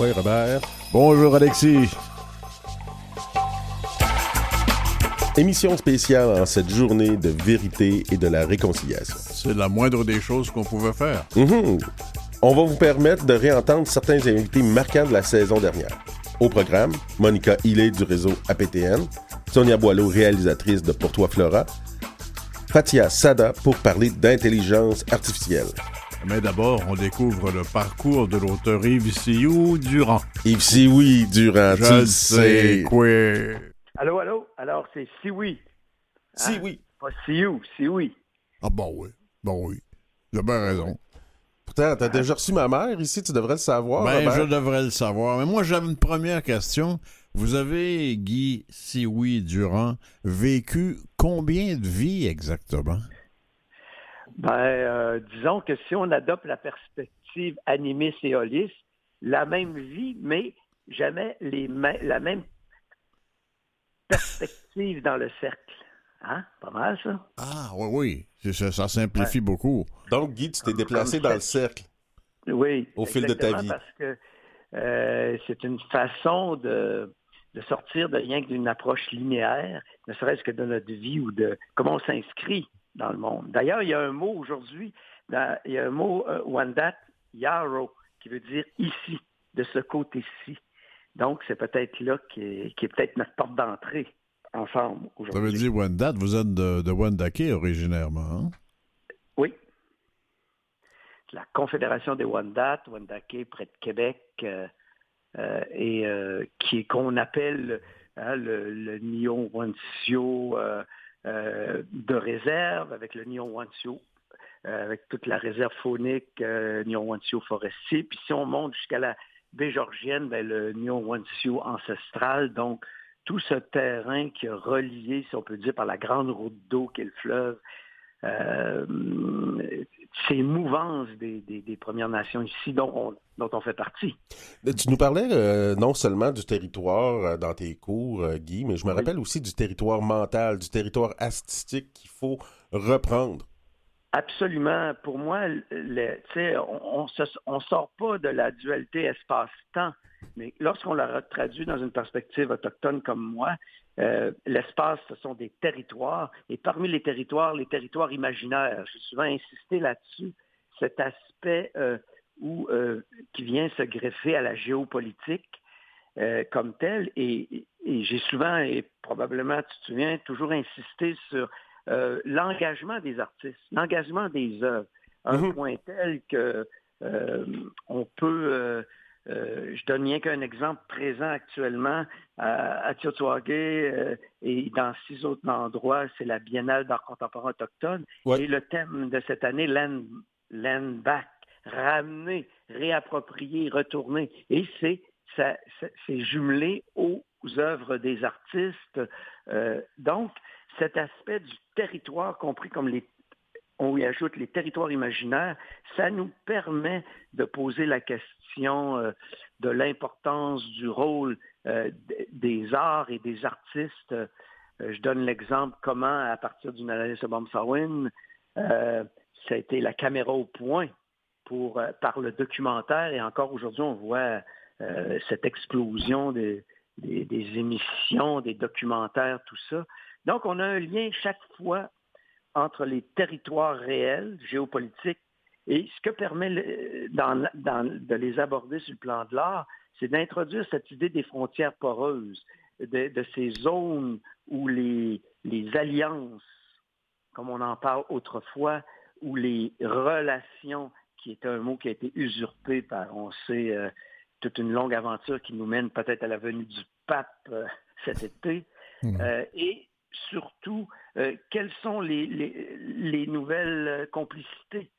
toi, Robert. Bonjour, Alexis. Émission spéciale en cette journée de vérité et de la réconciliation. C'est la moindre des choses qu'on pouvait faire. Mhm. On va vous permettre de réentendre certains invités marquants de la saison dernière. Au programme, Monica Hillé du réseau APTN, Sonia Boileau, réalisatrice de Pour toi Flora, Fatia Sada pour parler d'intelligence artificielle. Mais d'abord, on découvre le parcours de l'auteur Yves Sioux Durand. Yves Sioux Durand, Je tu le sais, quoi. Allô, allô? Alors, c'est Sioui. Si Hein? oui. Pas Sioux, Sioui. Ah bon, oui. Bon, oui. J'ai bien raison. Pourtant, t'as déjà reçu ma mère ici, tu devrais le savoir. Ben, Robert. je devrais le savoir. Mais moi, j'avais une première question. Vous avez, Guy Sioui Durand, vécu combien de vies exactement? Ben, euh, disons que si on adopte la perspective animiste et holiste, la même vie, mais jamais les la même perspective dans le cercle. Hein? Pas mal, ça? Ah, oui, oui. C'est- Ça, ça simplifie beaucoup. Donc, Guy, tu t'es déplacé Comme dans le cercle. Oui. Au fil de ta exactement, vie. Parce que euh, c'est une façon de, de sortir de rien que d'une approche linéaire, ne serait-ce que de notre vie ou de comment on s'inscrit dans le monde. D'ailleurs, il y a un mot aujourd'hui, il y a un mot euh, Wandat Yarrow qui veut dire ici, de ce côté-ci. Donc, c'est peut-être là qui est, peut-être notre porte d'entrée ensemble Ça veut aujourd'hui. dire Wendat, vous êtes de, de Wendake originairement. hein? Oui. La Confédération des Wendat, Wendake, près de Québec, euh, euh, et euh, qui est qu'on appelle hein, le, le Nyon Wansio de réserve, avec le Nyon Wansio, euh, avec toute la réserve faunique, euh, Nyon Wansio forestier. Puis si on monte jusqu'à la baie georgienne, ben, le Nyon Wansio ancestral. Donc, tout ce terrain qui est relié, si on peut dire, par la grande route d'eau qu'est le fleuve, euh, ces mouvances des, des- des Premières Nations ici dont on, dont on fait partie. Tu nous parlais euh, non seulement du territoire euh, dans tes cours, euh, Guy, mais je me Oui. rappelle aussi du territoire mental, du territoire artistique qu'il faut reprendre. Absolument. Pour moi, le, on ne sort pas de la dualité espace-temps, mais lorsqu'on la traduit dans une perspective autochtone comme moi, euh, l'espace, ce sont des territoires, et parmi les territoires, les territoires imaginaires. J'ai souvent insisté là-dessus, cet aspect euh, où, euh, qui vient se greffer à la géopolitique euh, comme tel, et, et j'ai souvent, et probablement tu te souviens, toujours insisté sur euh, l'engagement des artistes, l'engagement des œuvres, un Mhm. point tel que euh, on peut, euh, je donne rien qu'un exemple présent actuellement à, à euh, et dans six autres endroits, c'est la Biennale d'art contemporain autochtone. Ouais. Et le thème de cette année, land, land back, ramener, réapproprier, retourner. Et c'est ça- ça- c'est jumelé aux œuvres des artistes. Euh, donc, cet aspect du territoire, compris comme les on y ajoute les territoires imaginaires, ça nous permet de poser la question euh, de l'importance du rôle euh, des arts et des artistes. Euh, je donne l'exemple comment, à partir d'une analyse de ça a été la caméra au point par le documentaire, et encore aujourd'hui, on voit cette explosion des émissions, des documentaires, tout ça. Donc, on a un lien chaque fois entre les territoires réels, géopolitiques, et ce que permet le- dans- dans- de les aborder sur le plan de l'art, c'est d'introduire cette idée des frontières poreuses, de, de ces zones où les, les alliances, comme on en parle autrefois, où les relations, qui est un mot qui a été usurpé par, on sait, euh, toute une longue aventure qui nous mène peut-être à la venue du pape euh, cet été, Mhm. euh, et surtout, euh, quelles sont les, les- les nouvelles euh, complicités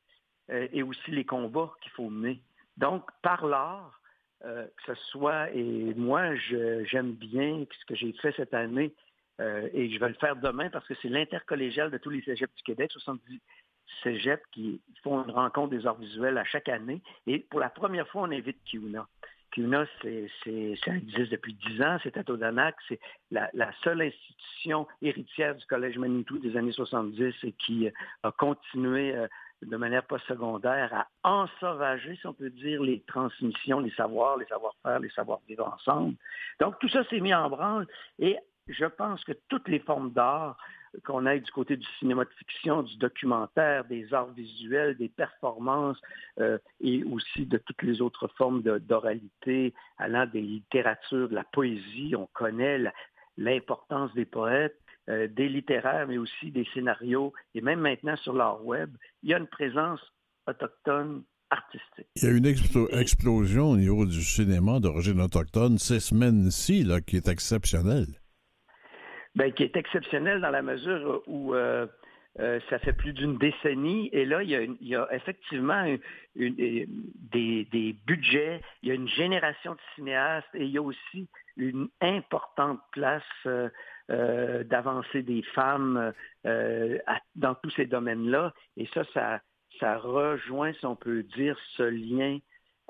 euh, et aussi les combats qu'il faut mener. Donc, par l'art, que ce soit, et moi, j'aime bien ce que j'ai fait cette année, et je vais le faire demain parce que c'est l'intercollégial de tous les cégeps du Québec, 70 cégeps qui font une rencontre des arts visuels à chaque année. Et pour la première fois, on invite Kiuna. C'est, ça existe depuis 10 ans, c'est à Todanak, c'est la, la seule institution héritière du Collège Manitou des années 70 et qui euh, a continué euh, de manière pas secondaire à ensauvager, si on peut dire, les transmissions, les savoirs, les savoir-faire, les savoir-vivre ensemble. Donc tout ça s'est mis en branle et je pense que toutes les formes d'art, qu'on aille du côté du cinéma de fiction, du documentaire, des arts visuels, des performances euh, et aussi de toutes les autres formes d'oralité, allant des littératures, de la poésie, on connaît l'importance des poètes, euh, des littéraires, mais aussi des scénarios, et même maintenant sur l'art web, il y a une présence autochtone artistique. Il y a une explosion au niveau du cinéma d'origine autochtone ces semaines-ci qui est exceptionnelle. Ben, qui est exceptionnelle dans la mesure où euh, euh, ça fait plus d'une décennie et là, il y a, effectivement des, des, budgets, il y a une génération de cinéastes et il y a aussi une importante place euh, d'avancée des femmes dans tous ces domaines-là. Et ça, ça, ça rejoint, si on peut dire, ce lien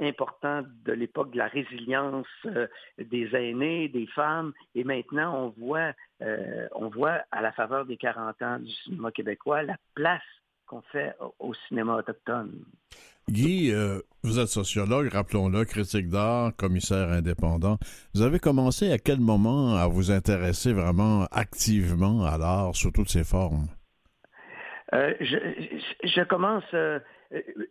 important de l'époque de la résilience euh, des aînés, des femmes. Et maintenant, on voit, euh, on voit à la faveur des 40 ans du cinéma québécois la place qu'on fait au, cinéma autochtone. Guy, euh, vous êtes sociologue, rappelons-le, critique d'art, commissaire indépendant. Vous avez commencé à quel moment à vous intéresser vraiment activement à l'art sous toutes ses formes? je, je, commence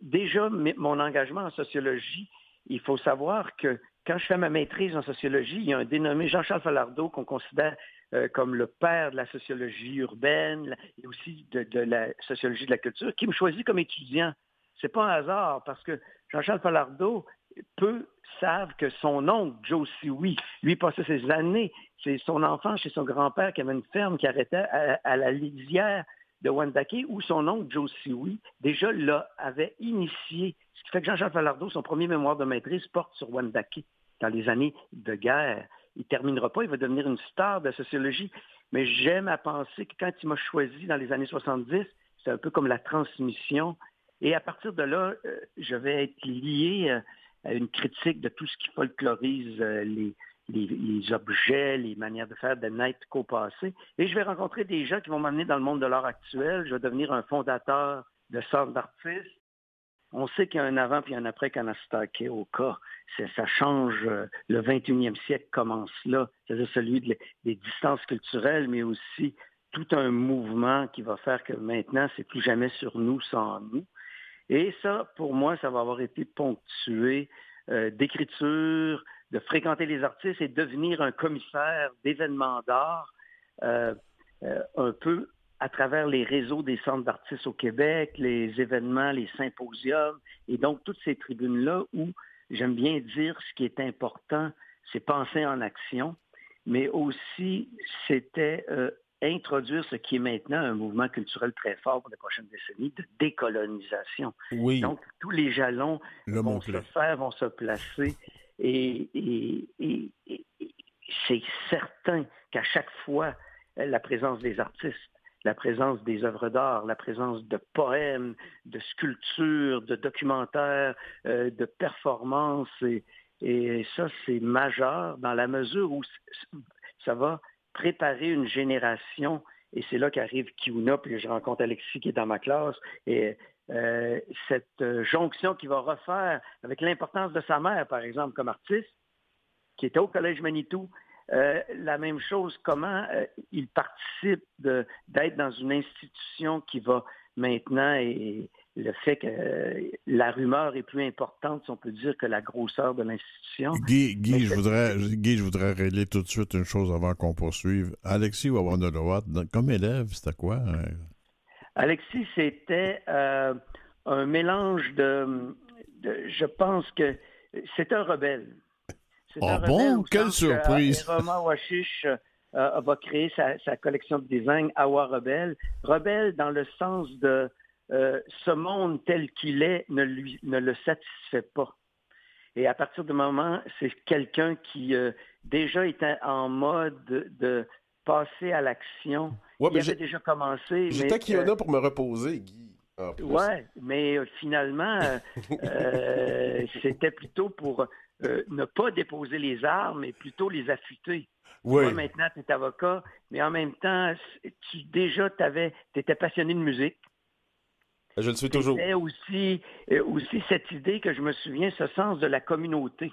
déjà, mon engagement en sociologie, il faut savoir que quand je fais ma maîtrise en sociologie, il y a un dénommé Jean-Charles Falardeau qu'on considère euh, comme le père de la sociologie urbaine et aussi de, la sociologie de la culture, qui me choisit comme étudiant. C'est pas un hasard parce que Jean-Charles Falardeau, peu savent que son oncle, Joe Sioui, lui passait ses années, c'est son enfant chez son grand-père qui avait une ferme qui arrêtait à la lisière de Wendake, où son oncle Joe Sioui, déjà là, avait initié, ce qui fait que Jean-Charles Falardeau, son premier mémoire de maîtrise, porte sur Wendake dans les années de guerre. Il ne terminera pas, il va devenir une star de sociologie. Mais j'aime à penser que quand il m'a choisi dans les années 70, c'est un peu comme la transmission. Et à partir de là, euh, je vais être lié euh, à une critique de tout ce qui folklorise euh, les, les, objets, les manières de faire de naître qu'au passé. Et je vais rencontrer des gens qui vont m'amener dans le monde de l'art actuel. Je vais devenir un fondateur de centre d'artistes. On sait qu'il y a un avant puis un après Kanastake au cas. Ça change. Euh, le 21e siècle commence là. C'est-à-dire celui des distances culturelles, mais aussi tout un mouvement qui va faire que maintenant, c'est plus jamais sur nous sans nous. Et ça, pour moi, ça va avoir été ponctué euh, d'écriture, de fréquenter les artistes et devenir un commissaire d'événements d'art euh, euh, un peu à travers les réseaux des centres d'artistes au Québec, les événements, les symposiums, et donc toutes ces tribunes-là où j'aime bien dire ce qui est important, c'est penser en action, mais aussi c'était euh, introduire ce qui est maintenant un mouvement culturel très fort pour les prochaines décennies de décolonisation. Oui. Donc tous les jalons vont se faire, vont se placer et, c'est certain qu'à chaque fois, la présence des artistes, la présence des œuvres d'art, la présence de poèmes, de sculptures, de documentaires, euh, de performances, et, ça, c'est majeur dans la mesure où ça va préparer une génération, et c'est là qu'arrive Kiuna, puis je rencontre Alexis qui est dans ma classe, et euh, cette euh, jonction qu'il va refaire avec l'importance de sa mère, par exemple, comme artiste, qui était au Collège Manitou. Euh, la même chose, comment il participe d'être dans une institution qui va maintenant, et le fait que la rumeur est plus importante, si on peut dire, que la grosseur de l'institution. Guy, Guy je voudrais, Guy, je voudrais régler tout de suite une chose avant qu'on poursuive. Alexis Wawandolowat, comme élève, c'était quoi? Alexis, c'était euh, un mélange de, Je pense que c'est un rebelle. Ah bon? Quelle surprise! Romain Washish euh, va créer sa, collection de design Awa Rebelle. Rebelle dans le sens de euh, ce monde tel qu'il est ne, lui, ne le satisfait pas. Et à partir du moment, c'est quelqu'un qui déjà était en mode de passer à l'action Ouais, il avait déjà commencé. J'étais Kiona pour me reposer, Guy. Oui, mais euh, finalement, euh, euh, c'était plutôt pour ne pas déposer les armes, mais plutôt les affûter. Oui. maintenant, tu es avocat, mais en même temps, tu déjà tu étais passionné de musique. Je le suis toujours. C'était aussi, aussi cette idée que je me souviens, ce sens de la communauté.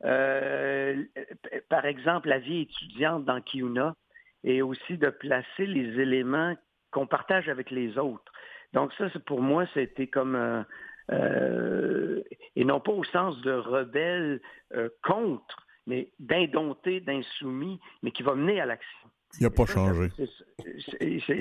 Par exemple, la vie étudiante dans Kiuna et aussi de placer les éléments qu'on partage avec les autres. Donc ça, pour moi, c'était comme euh, et non pas au sens de rebelle contre, mais d'indompté, d'insoumis, mais qui va mener à l'action. Il n'a pas changé.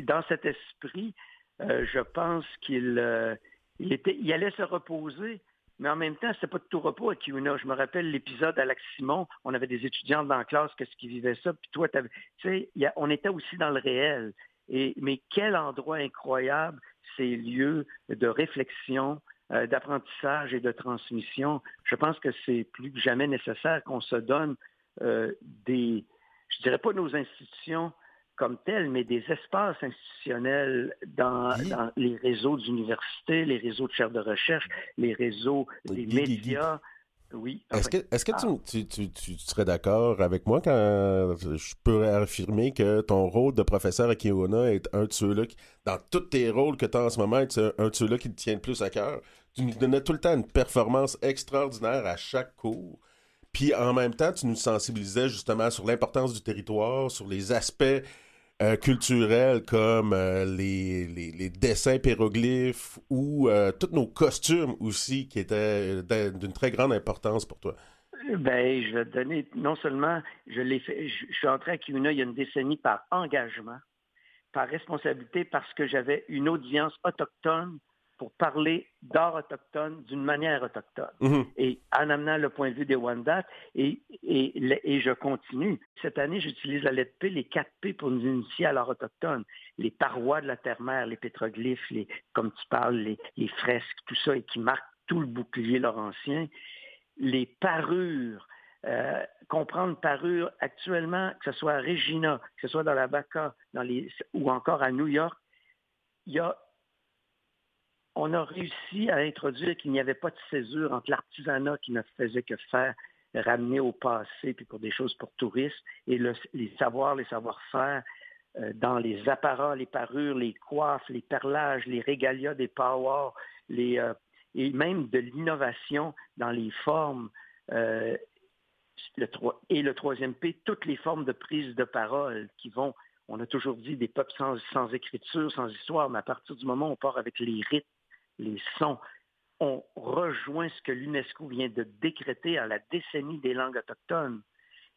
Dans cet esprit, euh, je pense qu'il euh, il était, il allait se reposer, mais en même temps, c'était pas de tout repos à Kiuna. Je me rappelle l'épisode Alex Simon, on avait des étudiants dans la classe, qu'est-ce qui vivaient ça, puis toi, tu sais, on était aussi dans le réel. Et, mais quel endroit incroyable ces lieux de réflexion, euh, d'apprentissage et de transmission. Je pense que c'est plus que jamais nécessaire qu'on se donne des, je dirais pas nos institutions comme telles, mais des espaces institutionnels dans, les réseaux d'universités, les réseaux de chaires de recherche, les réseaux des médias. Oui. Est-ce que, est-ce que tu, serais d'accord avec moi quand je peux affirmer que ton rôle de professeur à Kiona est un de ceux-là, qui, dans tous tes rôles que tu as en ce moment, est un de ceux-là qui te tient le plus à cœur? Tu nous donnais tout le temps une performance extraordinaire à chaque cours. Puis en même temps, tu nous sensibilisais justement sur l'importance du territoire, sur les aspects euh, culturels comme euh, les, les, dessins péroglyphes ou euh, tous nos costumes aussi qui étaient d'une très grande importance pour toi. Ben, je vais te donner, non seulement, je l'ai fait, je, suis entré à Kiuna il y a une décennie par engagement, par responsabilité, parce que j'avais une audience autochtone pour parler d'art autochtone d'une manière autochtone. Mhm. Et en amenant le point de vue des Wendat, et, et, et, je continue. Cette année, j'utilise la lettre P, les quatre P pour nous initier à l'art autochtone. Les parois de la terre-mère, les pétroglyphes, les, comme tu parles, les, les fresques, tout ça, et qui marquent tout le bouclier laurentien. Les parures, euh, comprendre parure actuellement, que ce soit à Regina, que ce soit dans la Baca, dans les, ou encore à New York, il y a on a réussi à introduire qu'il n'y avait pas de césure entre l'artisanat qui ne faisait que faire ramener au passé, puis pour des choses pour touristes, et les savoirs, les savoir-faire euh, dans les apparats, les parures, les coiffes, les perlages, les régalias des powers, euh, et même de l'innovation dans les formes. Euh, et le troisième P, toutes les formes de prise de parole qui vont, on a toujours dit des peuples sans écriture, sans histoire, mais à partir du moment où on part avec les rites, les sons. On rejoint ce que l'UNESCO vient de décréter à la décennie des langues autochtones.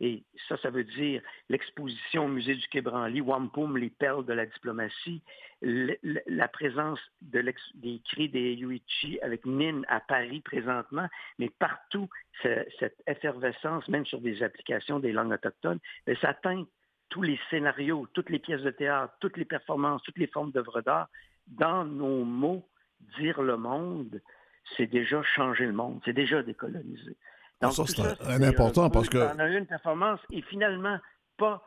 Et ça, ça veut dire l'exposition au musée du Quai Branly, Wampum, les perles de la diplomatie, la présence des cris des Yuichi avec Nin à Paris présentement, mais partout, cette effervescence, même sur des applications des langues autochtones, ben, ça atteint tous les scénarios, toutes les pièces de théâtre, toutes les performances, toutes les formes d'œuvres d'art dans nos mots dire le monde, c'est déjà changer le monde, c'est déjà décoloniser. Donc, ça, c'est important parce que... On a eu une performance et finalement, pas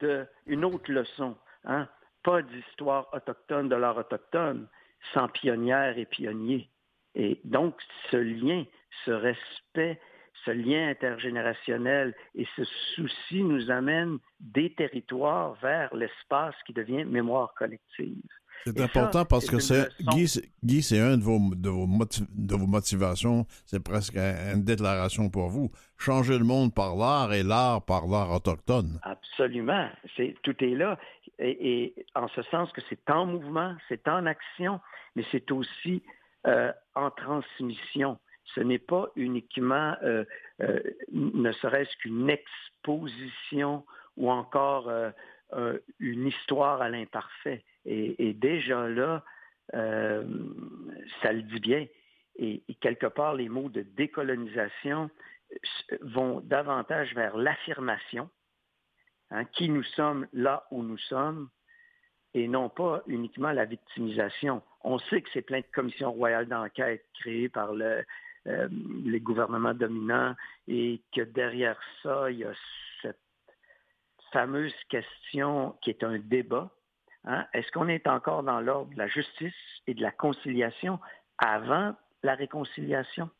de, une autre leçon, hein? pas d'histoire autochtone de l'art autochtone sans pionnières et pionniers. Et donc, ce lien, ce respect, ce lien intergénérationnel et ce souci nous amène des territoires vers l'espace qui devient mémoire collective. C'est important parce que c'est Guy, c'est un de vos, de vos, de vos motivations, c'est presque une déclaration pour vous. Changer le monde par l'art et l'art par l'art autochtone. Absolument. C'est, tout est là. Et, en ce sens que c'est en mouvement, c'est en action, mais c'est aussi euh, en transmission. Ce n'est pas uniquement, euh, euh, ne serait-ce qu'une exposition ou encore une histoire à l'imparfait et, déjà là, euh, ça le dit bien. Et, quelque part, les mots de décolonisation vont davantage vers l'affirmation, hein, qui nous sommes là où nous sommes, et non pas uniquement la victimisation. On sait que c'est plein de commissions royales d'enquête créées par le, euh, les gouvernements dominants et que derrière ça, il y a cette fameuse question qui est un débat, Hein? Est-ce qu'on est encore dans l'ordre de la justice et de la conciliation avant la réconciliation?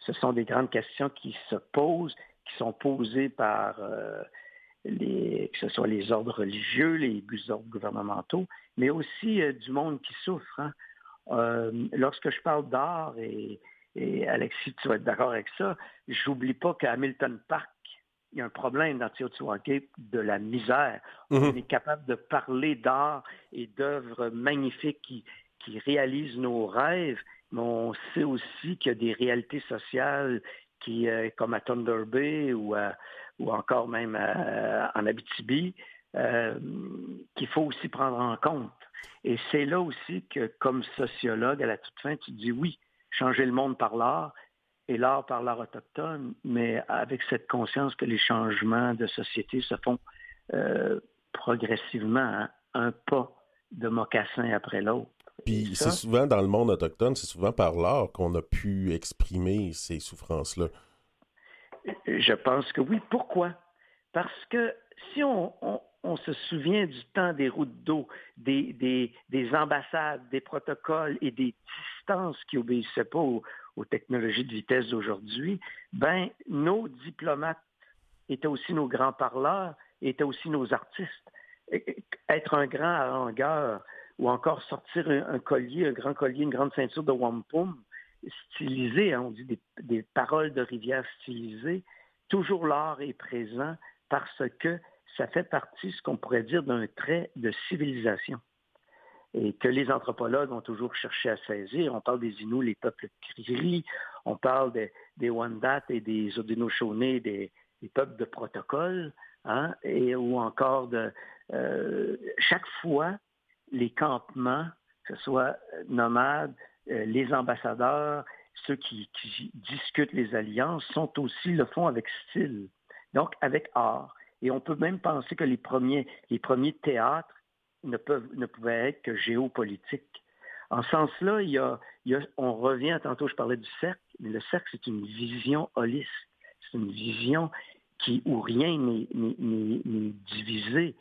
Ce sont des grandes questions qui se posent, qui sont posées par euh, les, que ce soit les ordres religieux, les ordres gouvernementaux, mais aussi euh, du monde qui souffre. Hein? lorsque je parle d'art, et, Alexis, tu vas être d'accord avec ça, j'oublie pas qu'à Hamilton Park, il y a un problème dans Teotihuacan de la misère. On mm-hmm. est capable de parler d'art et d'œuvres magnifiques qui, qui réalisent nos rêves, mais on sait aussi qu'il y a des réalités sociales qui, euh, comme à Thunder Bay ou, ou encore même en Abitibi, euh, qu'il faut aussi prendre en compte. Et c'est là aussi que, comme sociologue, à la toute fin, tu dis oui, changer le monde par l'art et l'art par l'art autochtone, mais avec cette conscience que les changements de société se font euh, progressivement, hein, un pas de mocassin après l'autre. Puis c'est souvent dans le monde autochtone, c'est souvent par l'art qu'on a pu exprimer ces souffrances-là. Je pense que oui. Pourquoi? Parce que si on, se souvient du temps des routes d'eau, des, ambassades, des protocoles et des distances qui obéissaient pas aux, technologies de vitesse d'aujourd'hui, ben nos diplomates étaient aussi nos grands parleurs, étaient aussi nos artistes. Être un grand harangueur, ou encore sortir un, collier, un grand collier, une grande ceinture de wampum stylisé, hein, on dit des, paroles de rivière stylisées, toujours l'art est présent parce que ça fait partie, ce qu'on pourrait dire, d'un trait de civilisation et que les anthropologues ont toujours cherché à saisir. On parle des Inuits, les peuples Criri, on parle des, des et des Haudenosaunee, des, des peuples de protocole, hein, et, ou encore de... Euh, chaque fois, les campements, que ce soit euh, nomades, euh, les ambassadeurs, ceux qui, discutent les alliances, sont aussi, le font avec style, donc avec art. Et on peut même penser que les premiers, les premiers théâtres ne, peuvent, pouvaient être que géopolitiques. En ce sens-là, on revient, tantôt je parlais du cercle, mais le cercle, c'est une vision holiste. C'est une vision qui, où rien n'est divisé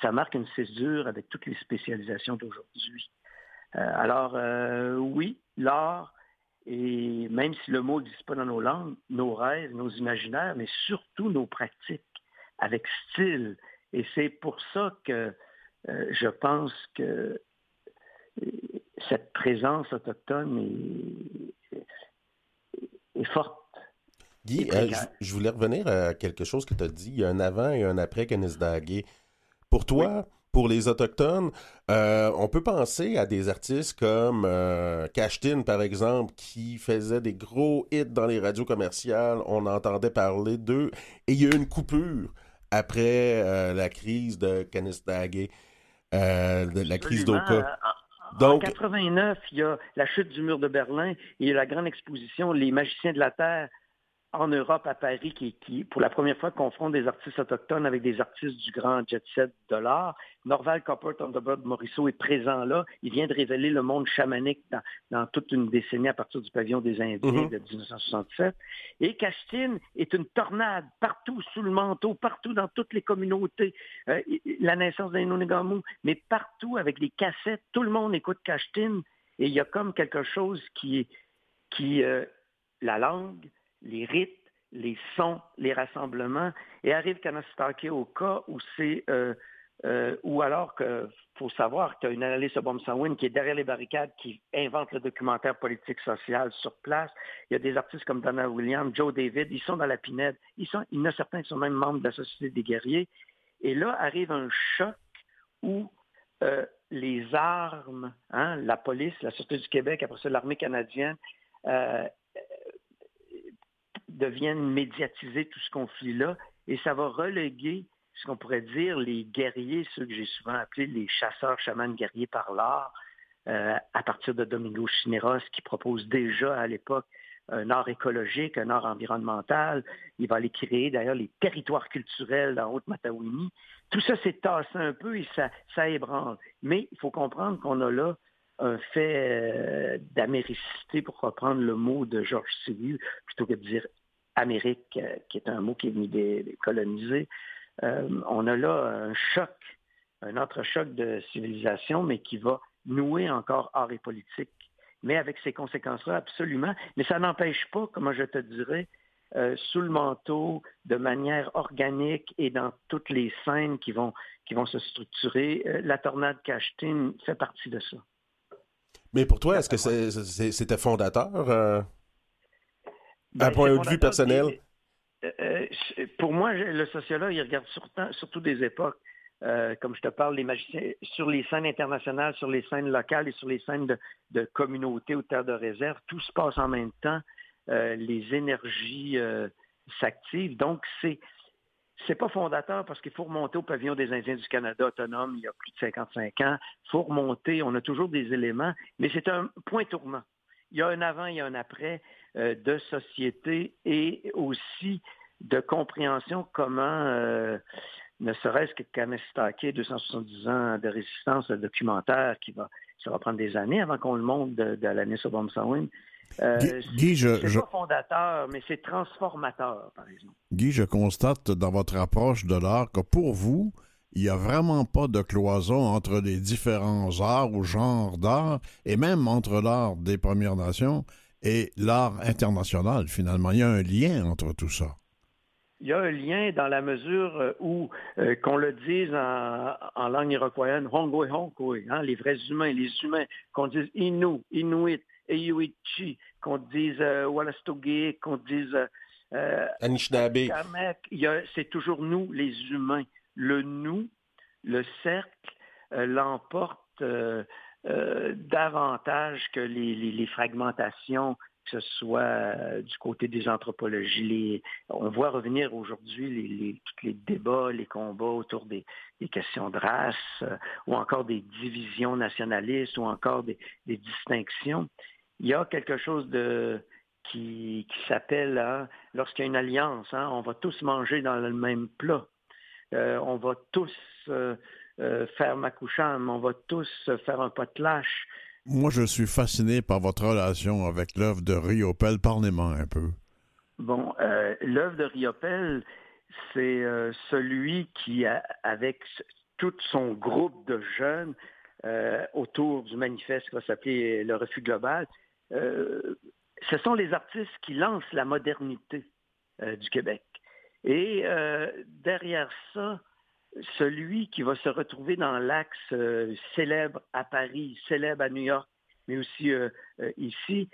ça marque une césure avec toutes les spécialisations d'aujourd'hui. Euh, alors, euh, oui, l'art, et même si le mot n'existe pas dans nos langues, nos rêves, nos imaginaires, mais surtout nos pratiques, avec style. Et c'est pour ça que euh, je pense que cette présence autochtone est forte Guy, euh, je voulais revenir à quelque chose que tu as dit. Il y a un avant et un après Kanisdagé. Pour toi, pour les Autochtones, euh, on peut penser à des artistes comme euh, par exemple, qui faisait des gros hits dans les radios commerciales. On entendait parler d'eux. Et il y a eu une coupure après euh, la crise de Kanisdagé, la crise d'Oka. Donc, en 89, il y a la chute du mur de Berlin, il y a la grande exposition Les magiciens de la Terre en Europe, à Paris, qui, pour la première fois, confronte des artistes autochtones avec des artistes du grand jet set de l'art. Norval Copper Thunderbird Morisseau est présent là. Il vient de révéler le monde chamanique dans, toute une décennie à partir du pavillon des Indiens mm-hmm. de 1967. Et Castine est une tornade partout sous le manteau, partout dans toutes les communautés. Euh, la naissance d'un Inonigamu, mais partout avec les cassettes, tout le monde écoute Castine. Et il y a comme quelque chose qui, qui euh, la langue, les rites, les sons, les rassemblements, et arrive Kanastake au cas où c'est euh, euh, ou alors qu'il faut savoir qu'il y a une analyste Sawin qui est derrière les barricades, qui invente le documentaire politique social sur place. Il y a des artistes comme Donna Williams, Joe David, ils sont dans la pinède. Ils sont, il y en a certains qui sont même membres de la Société des guerriers. Et là arrive un choc où euh, les armes, hein, la police, la Sûreté du Québec, après ça l'armée canadienne, deviennent médiatiser tout ce conflit-là et ça va reléguer ce qu'on pourrait dire les guerriers, ceux que j'ai souvent appelés les chasseurs chamans guerriers par l'art, euh, à partir de Domingo Chineros qui propose déjà à l'époque un art écologique, un art environnemental. Il va aller créer d'ailleurs les territoires culturels dans Haute-Matawini. Tout ça s'est tassé un peu et ça, ça ébranle. Mais il faut comprendre qu'on a là un fait euh, d'américité, pour reprendre le mot de Georges Sirius, plutôt que de dire Amérique, euh, qui est un mot qui est venu des, coloniser. Euh, on a là un choc, un autre choc de civilisation, mais qui va nouer encore art et politique. Mais avec ces conséquences-là, absolument. Mais ça n'empêche pas, comment je te dirais, euh, sous le manteau de manière organique et dans toutes les scènes qui vont, qui vont se structurer. Euh, la tornade Cachetine fait partie de ça. Mais pour toi, est-ce que c'était fondateur euh, ben, point de vue personnel? pour moi, le sociologue, il regarde surtout des époques. comme je te parle, les magiciens, sur les scènes internationales, sur les scènes locales et sur les scènes de, de communauté ou terre de réserve, tout se passe en même temps. Euh, les énergies euh, s'activent. Donc, c'est c'est pas fondateur parce qu'il faut remonter au pavillon des Indiens du Canada autonome il y a plus de 55 ans. Il faut remonter, on a toujours des éléments, mais c'est un point tournant. Il y a un avant, il y a un après euh, de société et aussi de compréhension comment, ne serait-ce que Kanestaké, 270 ans de résistance, le documentaire qui va, ça va prendre des années avant qu'on le monte de, de l'année sur Sawin, euh, Guy, je, pas fondateur, mais c'est transformateur, par exemple. Guy, je constate dans votre approche de l'art que pour vous, il n'y a vraiment pas de cloison entre les différents arts ou genres d'art, et même entre l'art des Premières Nations et l'art international, finalement. Il y a un lien entre tout ça. Il y a un lien dans la mesure euh, où, euh, qu'on le dise en, langue iroquoienne, Hongwe Hongwe, hein, les vrais humains, les humains, qu'on dise Innu, Inuit, Eyuichi, qu'on dise euh, qu'on dise euh, euh Anishinaabe. C'est toujours nous, les humains. Le nous, le cercle, euh, davantage que les, fragmentations que ce soit du côté des anthropologies. on voit revenir aujourd'hui les, tous les débats, les combats autour des, questions de race, ou encore des divisions nationalistes, ou encore des distinctions il y a quelque chose de qui, s'appelle, hein, lorsqu'il y a une alliance, hein, on va tous manger dans le même plat. Euh, on va tous euh, euh, faire makoucham, on va tous faire un potlatch. Moi, je suis fasciné par votre relation avec l'œuvre de Riopel. Parlez-moi un peu. Bon, l'œuvre de Riopel, c'est celui qui, avec tout son groupe de jeunes autour du manifeste qui va s'appeler le refus global, euh, ce sont les artistes qui lancent la modernité euh, du Québec. Et euh, derrière ça, celui qui va se retrouver dans l'axe célèbre à Paris, célèbre à New York, mais aussi ici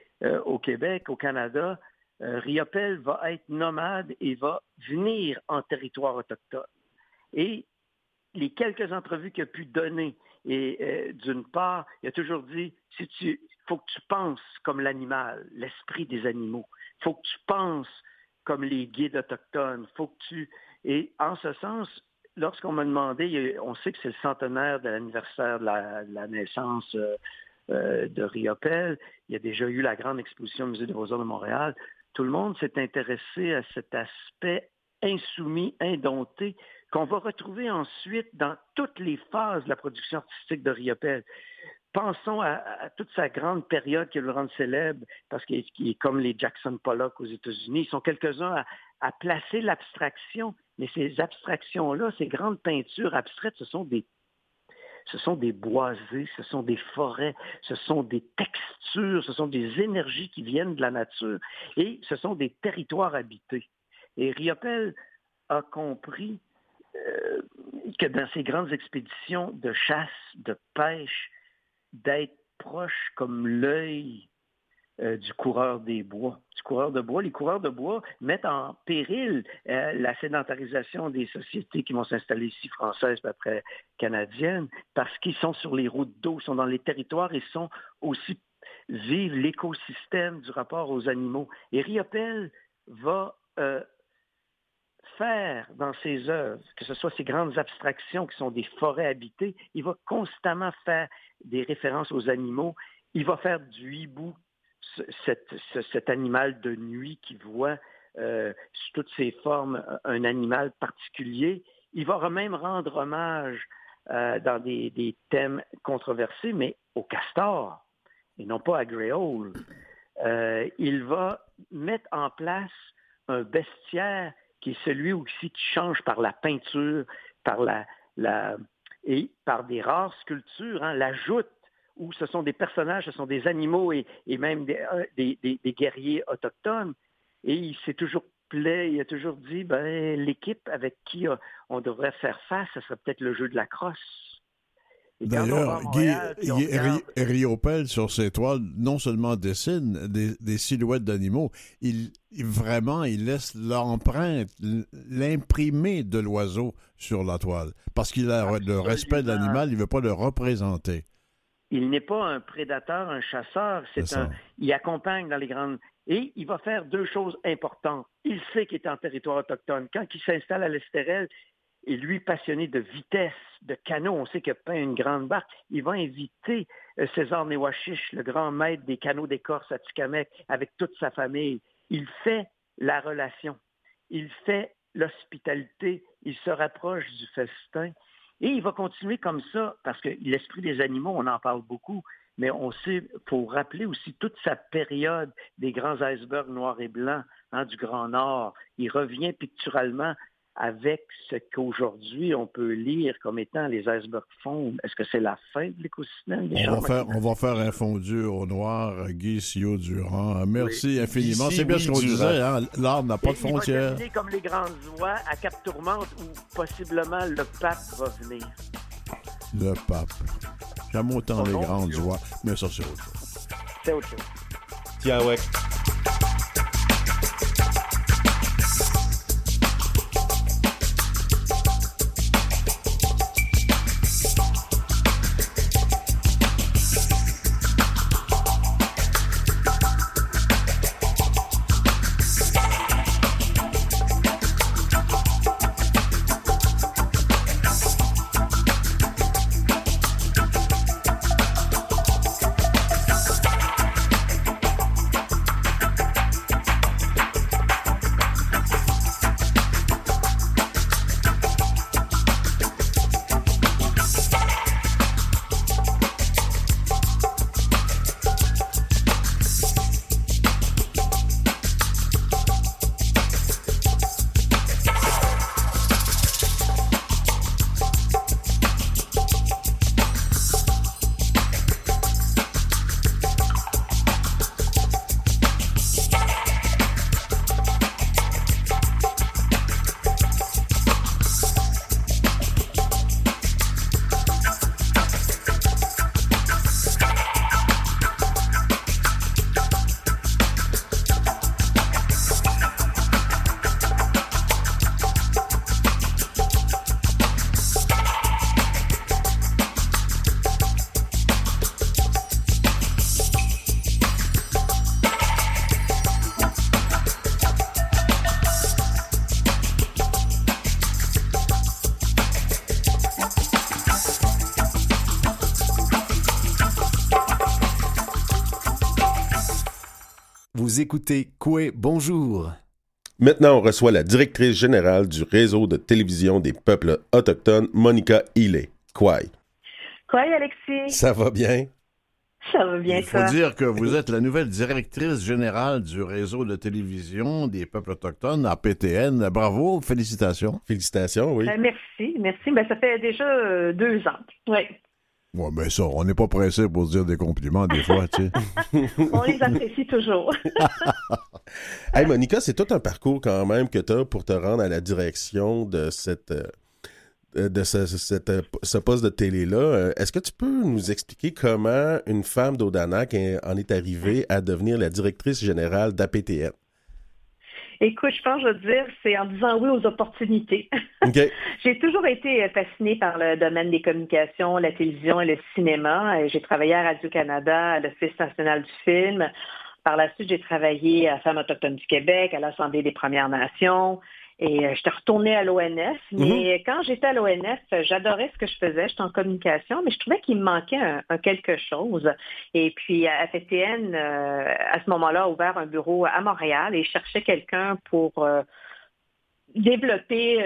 au Québec, au Canada, Riopel va être nomade et va venir en territoire autochtone. Et les quelques entrevues qu'il a pu donner, et d'une part, il a toujours dit, si tu, faut que tu penses comme l'animal, l'esprit des animaux. Il faut que tu penses comme les guides autochtones. Faut que tu... Et en ce sens, lorsqu'on m'a demandé, on sait que c'est le centenaire de l'anniversaire de, la, naissance euh, euh, de Riopel. Il y a déjà eu la grande exposition au Musée des Beaux-Arts de Montréal. Tout le monde s'est intéressé à cet aspect insoumis, indompté, qu'on va retrouver ensuite dans toutes les phases de la production artistique de Riopel pensons à, toute sa grande période qui le rend célèbre, parce qu'il est, comme les Jackson Pollock aux États-Unis. Ils sont quelques-uns à, placer l'abstraction, mais ces abstractions-là, ces grandes peintures abstraites, ce sont des ce sont des boisés, ce sont des forêts, ce sont des textures, ce sont des énergies qui viennent de la nature et ce sont des territoires habités. Et Riopel a compris euh, que dans ces grandes expéditions de chasse, de pêche, d'être proche comme l'œil euh, du coureur des bois. Du coureur de bois. Les coureurs de bois mettent en péril euh, la sédentarisation des sociétés qui vont s'installer ici, françaises, puis après canadiennes, parce qu'ils sont sur les routes d'eau, sont dans les territoires et sont aussi vivent l'écosystème du rapport aux animaux. Et Riopel va euh, faire dans ses œuvres, que ce soit ces grandes abstractions qui sont des forêts habitées, il va constamment faire des références aux animaux. Il va faire du hibou, cet, animal de nuit qui voit euh, sous toutes ses formes un animal particulier. Il va même rendre hommage euh, dans des, thèmes controversés, mais au castor et non pas à Gréole. Euh, il va mettre en place un bestiaire qui est celui aussi qui change par la peinture, par la, la et par des rares sculptures, hein, la joute, où ce sont des personnages, ce sont des animaux et, même euh, des, des, guerriers autochtones. Et il s'est toujours plaît, il a toujours dit, ben, l'équipe avec qui on devrait faire face, ce serait peut-être le jeu de la crosse. D'ailleurs, Guy, Riopel, sur ses toiles, non seulement dessine des, silhouettes d'animaux, il, vraiment, il laisse l'empreinte, l'imprimé de l'oiseau sur la toile. Parce qu'il a le respect de l'animal, il ne veut pas le représenter. Il n'est pas un prédateur, un chasseur, c'est un. Il accompagne dans les grandes. Et il va faire deux choses importantes. Il sait qu'il est en territoire autochtone. Quand il s'installe à l'Estérel, et lui passionné de vitesse, de canot, on sait qu'il peint une grande barque, il va inviter euh, César Newachiche, le grand maître des canots d'écorce à Tikamek, avec toute sa famille. Il fait la relation, il fait l'hospitalité, il se rapproche du festin. Et il va continuer comme ça, parce que l'esprit des animaux, on en parle beaucoup, mais on sait, faut rappeler aussi toute sa période des grands icebergs noirs et blancs hein, du Grand Nord. Il revient picturalement avec ce qu'aujourd'hui on peut lire comme étant les icebergs fondent. Est-ce que c'est la fin de l'écosystème des on va, faire, on va faire un fondu au noir, Guy Sio Durand. Merci infiniment. C'est bien ce qu'on disait, hein? l'art n'a pas de frontières. Il va comme les grandes oies à Cap Tourmente où possiblement le pape va venir. Le pape. J'aime autant les grandes oies, mais ça c'est autre chose. C'est autre chose. Tiens, ouais. Écoutez Coué Bonjour. Maintenant, on reçoit la directrice générale du réseau de télévision des peuples autochtones, Monica Hillé. Kouai. Kouai, Alexis. Ça va bien? Ça va bien, Il faut dire que vous êtes la nouvelle directrice générale du réseau de télévision des peuples autochtones, APTN. Bravo, félicitations. Félicitations, oui. Euh, merci, merci. Ben, ça fait déjà euh, deux ans. Oui. Ouais, ben ça, on n'est pas pressé pour se dire des compliments des fois, tu sais. on les apprécie toujours. hey, Monica, c'est tout un parcours quand même que tu as pour te rendre à la direction de cette euh, de ce, ce poste de télé-là. Euh, est-ce que tu peux nous expliquer comment une femme d'Odanak en est arrivée à devenir la directrice générale d'APTN? Écoute, je pense, je veux dire, c'est en disant oui aux opportunités. j'ai toujours été fascinée par le domaine des communications, la télévision et le cinéma. J'ai travaillé à Radio-Canada, à l'Office national du film. Par la suite, j'ai travaillé à Femmes autochtones du Québec, à l'Assemblée des Premières Nations. Et euh, j'étais retournée à l'ONF. Mais mhm. quand j'étais à l'ONF, j'adorais ce que je faisais. J'étais en communication, mais je trouvais qu'il me manquait un, quelque chose. Et puis, à FTN, euh, à ce moment-là, a ouvert un bureau à Montréal et cherchait quelqu'un pour euh, développer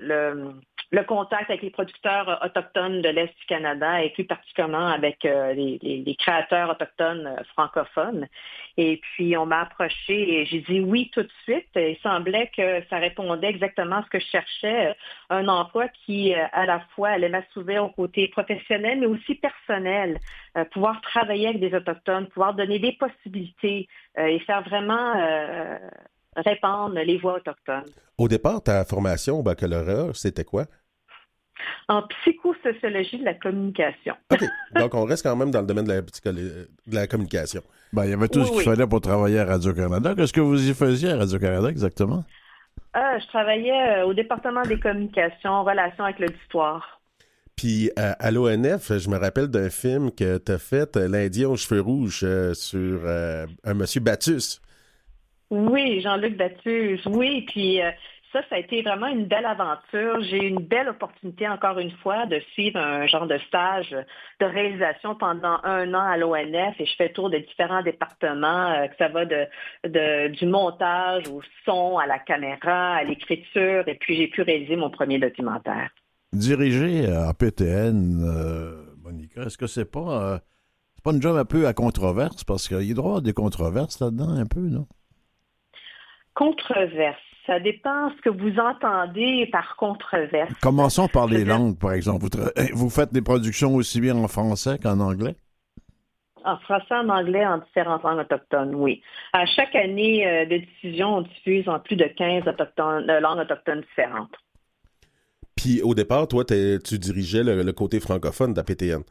le le contact avec les producteurs autochtones de l'Est du Canada et plus particulièrement avec euh, les, créateurs autochtones euh, francophones. Et puis, on m'a approché et j'ai dit oui tout de suite. Il semblait que ça répondait exactement à ce que je cherchais, un emploi qui, euh, à la fois, allait m'assouvir au côté professionnel, mais aussi personnel, pouvoir travailler avec des Autochtones, pouvoir donner des possibilités et faire vraiment répandre les voix autochtones. Au départ, ta formation au baccalauréat, c'était quoi? En psychosociologie de la communication. OK. Donc, on reste quand même dans le domaine de la, de la communication. Ben, il y avait tout ce qu'il fallait pour travailler à Radio-Canada. Qu'est-ce que vous y faisiez à Radio-Canada exactement? Ah, je travaillais euh, au département des communications, en relation avec l'auditoire. Puis à, l'ONF, je me rappelle d'un film que tu as fait, euh, L'Indien aux cheveux rouges, euh, sur un monsieur Battus. Oui, Jean-Luc Battus, oui. Puis ça, ça a été vraiment une belle aventure. J'ai eu une belle opportunité, encore une fois, de suivre un genre de stage de réalisation pendant un an à l'ONF et je fais tour de différents départements, euh, que ça va de, du montage au son, à la caméra, à l'écriture, et puis j'ai pu réaliser mon premier documentaire. Diriger à PTN, euh, Monica, est-ce que c'est pas, euh, pas une job un peu à controverse? Parce qu'il y a droit à des controverses là-dedans, un peu, non? Controverse. Ça dépend ce que vous entendez par controverse. Commençons par les langues, par exemple. Vous, faites des productions aussi bien en français qu'en anglais? En français, en anglais, en différentes langues autochtones, oui. À chaque année euh, de diffusion, on diffuse en plus de 15 euh, langues autochtones différentes. Puis au départ, toi, tu dirigeais le, côté francophone d'APTN.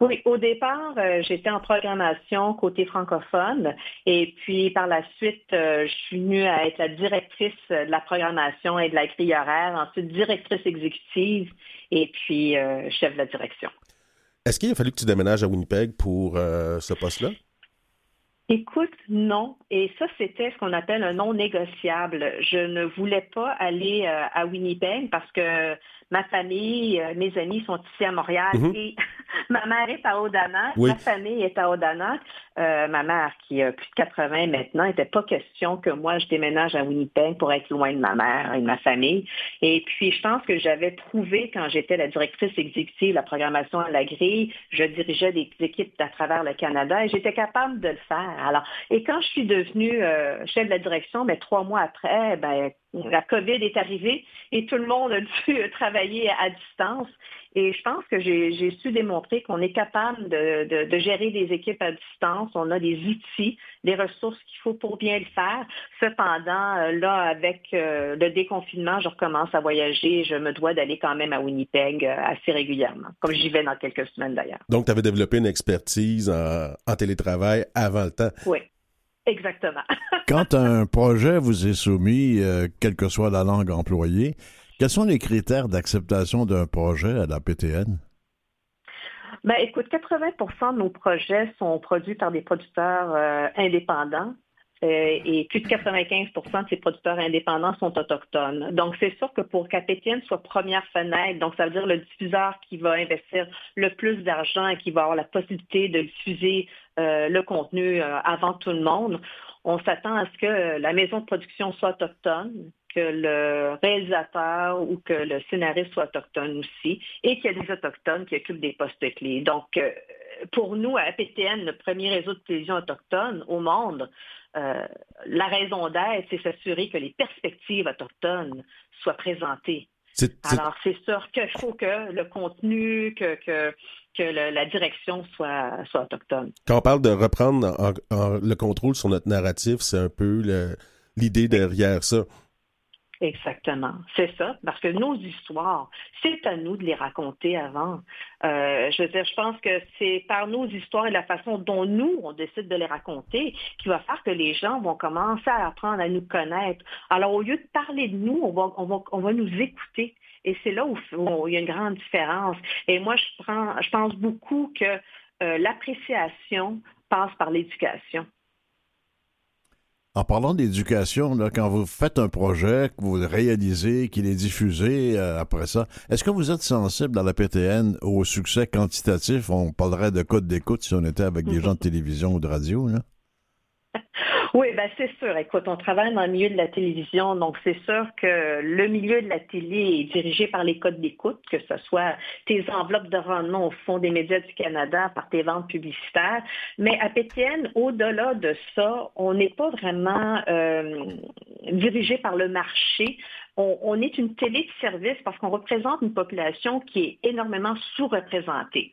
Oui, au départ, euh, j'étais en programmation côté francophone et puis par la suite, euh, je suis venue à être la directrice de la programmation et de la grille horaire, ensuite directrice exécutive et puis euh, chef de la direction. Est-ce qu'il a fallu que tu déménages à Winnipeg pour ce poste-là? Écoute, non. Et ça, c'était ce qu'on appelle un non négociable. Je ne voulais pas aller à Winnipeg parce que ma famille, mes amis sont ici à Montréal mhm. et ma mère est à Odanak, ma famille est à Odanak. Euh, ma mère, qui a plus de 80 maintenant, il n'était pas question que moi je déménage à Winnipeg pour être loin de ma mère et de ma famille. Et puis, je pense que j'avais prouvé quand j'étais la directrice exécutive de la programmation à la grille, je dirigeais des équipes à travers le Canada et j'étais capable de le faire. Alors, et quand je suis devenue euh, chef de la direction, mais ben, trois mois après, ben, la COVID est arrivée et tout le monde a dû travailler à distance. Et je pense que j'ai su démontrer qu'on est capable de, gérer des équipes à distance. On a des outils, des ressources qu'il faut pour bien le faire. Cependant, euh, là, avec euh, le déconfinement, je recommence à voyager et je me dois d'aller quand même à Winnipeg euh, assez régulièrement, comme j'y vais dans quelques semaines d'ailleurs. Donc, tu avais développé une expertise en télétravail avant le temps. Oui. Exactement. Quand un projet vous est soumis, euh, quelle que soit la langue employée, quels sont les critères d'acceptation d'un projet à la PTN? Ben, écoute, 80% de nos projets sont produits par des producteurs euh, indépendants. Euh, et plus de 95% de ces producteurs indépendants sont autochtones. Donc, c'est sûr que pour qu'APTN soit première fenêtre, donc ça veut dire le diffuseur qui va investir le plus d'argent et qui va avoir la possibilité de diffuser le contenu avant tout le monde, on s'attend à ce que la maison de production soit autochtone, que le réalisateur ou que le scénariste soit autochtone aussi, et qu'il y ait des autochtones qui occupent des postes clés. Donc, euh, pour nous, à APTN, le premier réseau de télévision autochtone au monde, euh, la raison d'être, c'est s'assurer que les perspectives autochtones soient présentées. Alors, c'est sûr qu'il faut que le contenu, que, que que la direction soit, soit autochtone. Quand on parle de reprendre le contrôle sur notre narratif, c'est un peu l'idée derrière ça. Exactement, c'est ça, parce que nos histoires, c'est à nous de les raconter avant. Euh, je veux dire, je pense que c'est par nos histoires et la façon dont nous, on décide de les raconter, qui va faire que les gens vont commencer à apprendre à nous connaître. Alors, au lieu de parler de nous, on va, on va, on va nous écouter. Et c'est là où, il y a une grande différence. Et moi, je, prends, je pense beaucoup que euh, l'appréciation passe par l'éducation. En parlant d'éducation, quand vous faites un projet, que vous le réalisez, qu'il est diffusé euh, après ça, est-ce que vous êtes sensible dans la PTN au succès quantitatif? On parlerait de code d'écoute si on était avec des gens de télévision ou de radio, là? Oui, ben c'est sûr. Écoute, on travaille dans le milieu de la télévision, donc c'est sûr que le milieu de la télé est dirigé par les codes d'écoute, que ce soit tes enveloppes de rendement au Fonds des médias du Canada par tes ventes publicitaires. Mais à Pétienne, au-delà de ça, on n'est pas vraiment euh, dirigé par le marché. On, est une télé de service parce qu'on représente une population qui est énormément sous-représentée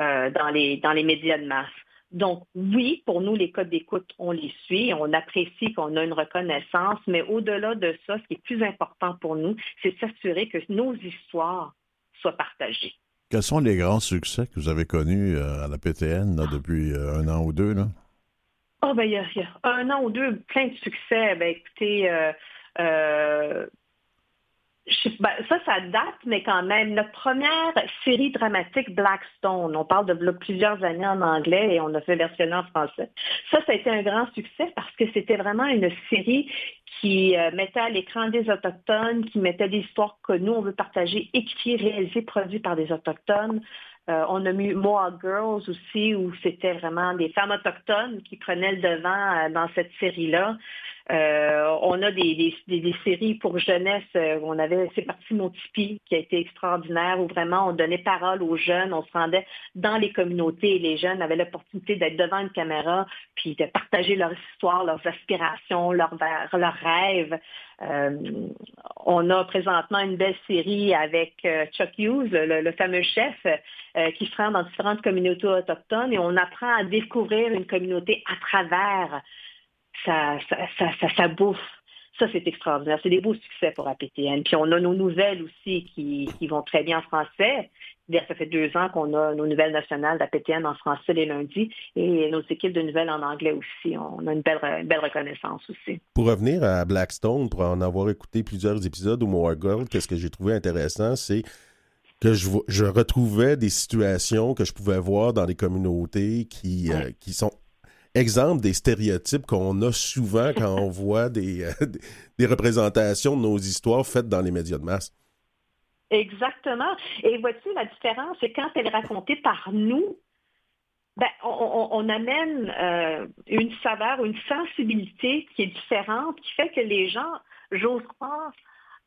euh, dans, les, dans les médias de masse. Donc, oui, pour nous, les codes d'écoute, on les suit, on apprécie qu'on a une reconnaissance, mais au-delà de ça, ce qui est plus important pour nous, c'est s'assurer que nos histoires soient partagées. Quels sont les grands succès que vous avez connus euh, à la PTN depuis euh, un an ou deux? Là? Oh, ben, il y, a un an ou deux, plein de succès. Ben, écoutez, euh, ben, ça, ça date, mais quand même, notre première série dramatique, Blackstone, on parle de plusieurs années en anglais et on a fait versionner en français. Ça, ça a été un grand succès parce que c'était vraiment une série qui euh, mettait à l'écran des Autochtones, qui mettait des histoires que nous, on veut partager, écrites, réalisées, produites par des Autochtones. Euh, on a mis Moa Girls aussi, où c'était vraiment des femmes autochtones qui prenaient le devant euh, dans cette série-là. Euh, on a des, séries pour jeunesse. Euh, on avait C'est parti mon qui a été extraordinaire où vraiment on donnait parole aux jeunes, on se rendait dans les communautés et les jeunes avaient l'opportunité d'être devant une caméra puis de partager leur histoire, leurs aspirations, leurs, rêves. Euh, on a présentement une belle série avec Chuck Hughes, le, fameux chef, qui se rend dans différentes communautés autochtones et on apprend à découvrir une communauté à travers ça, ça, ça, bouffe. Ça, c'est extraordinaire. C'est des beaux succès pour APTN. Puis on a nos nouvelles aussi qui, vont très bien en français. Ça fait deux ans qu'on a nos nouvelles nationales d'APTN en français les lundis et nos équipes de nouvelles en anglais aussi. On a une belle, belle reconnaissance aussi. Pour revenir à Blackstone, pour en avoir écouté plusieurs épisodes ou More Girl, qu'est-ce que j'ai trouvé intéressant, c'est que je, je, retrouvais des situations que je pouvais voir dans les communautés qui, euh, qui sont exemple des stéréotypes qu'on a souvent quand on voit des, euh, des représentations de nos histoires faites dans les médias de masse. Exactement. Et vois-tu, la différence, c'est quand elle est racontée par nous, ben, on, amène euh, une saveur, une sensibilité qui est différente, qui fait que les gens, j'ose croire,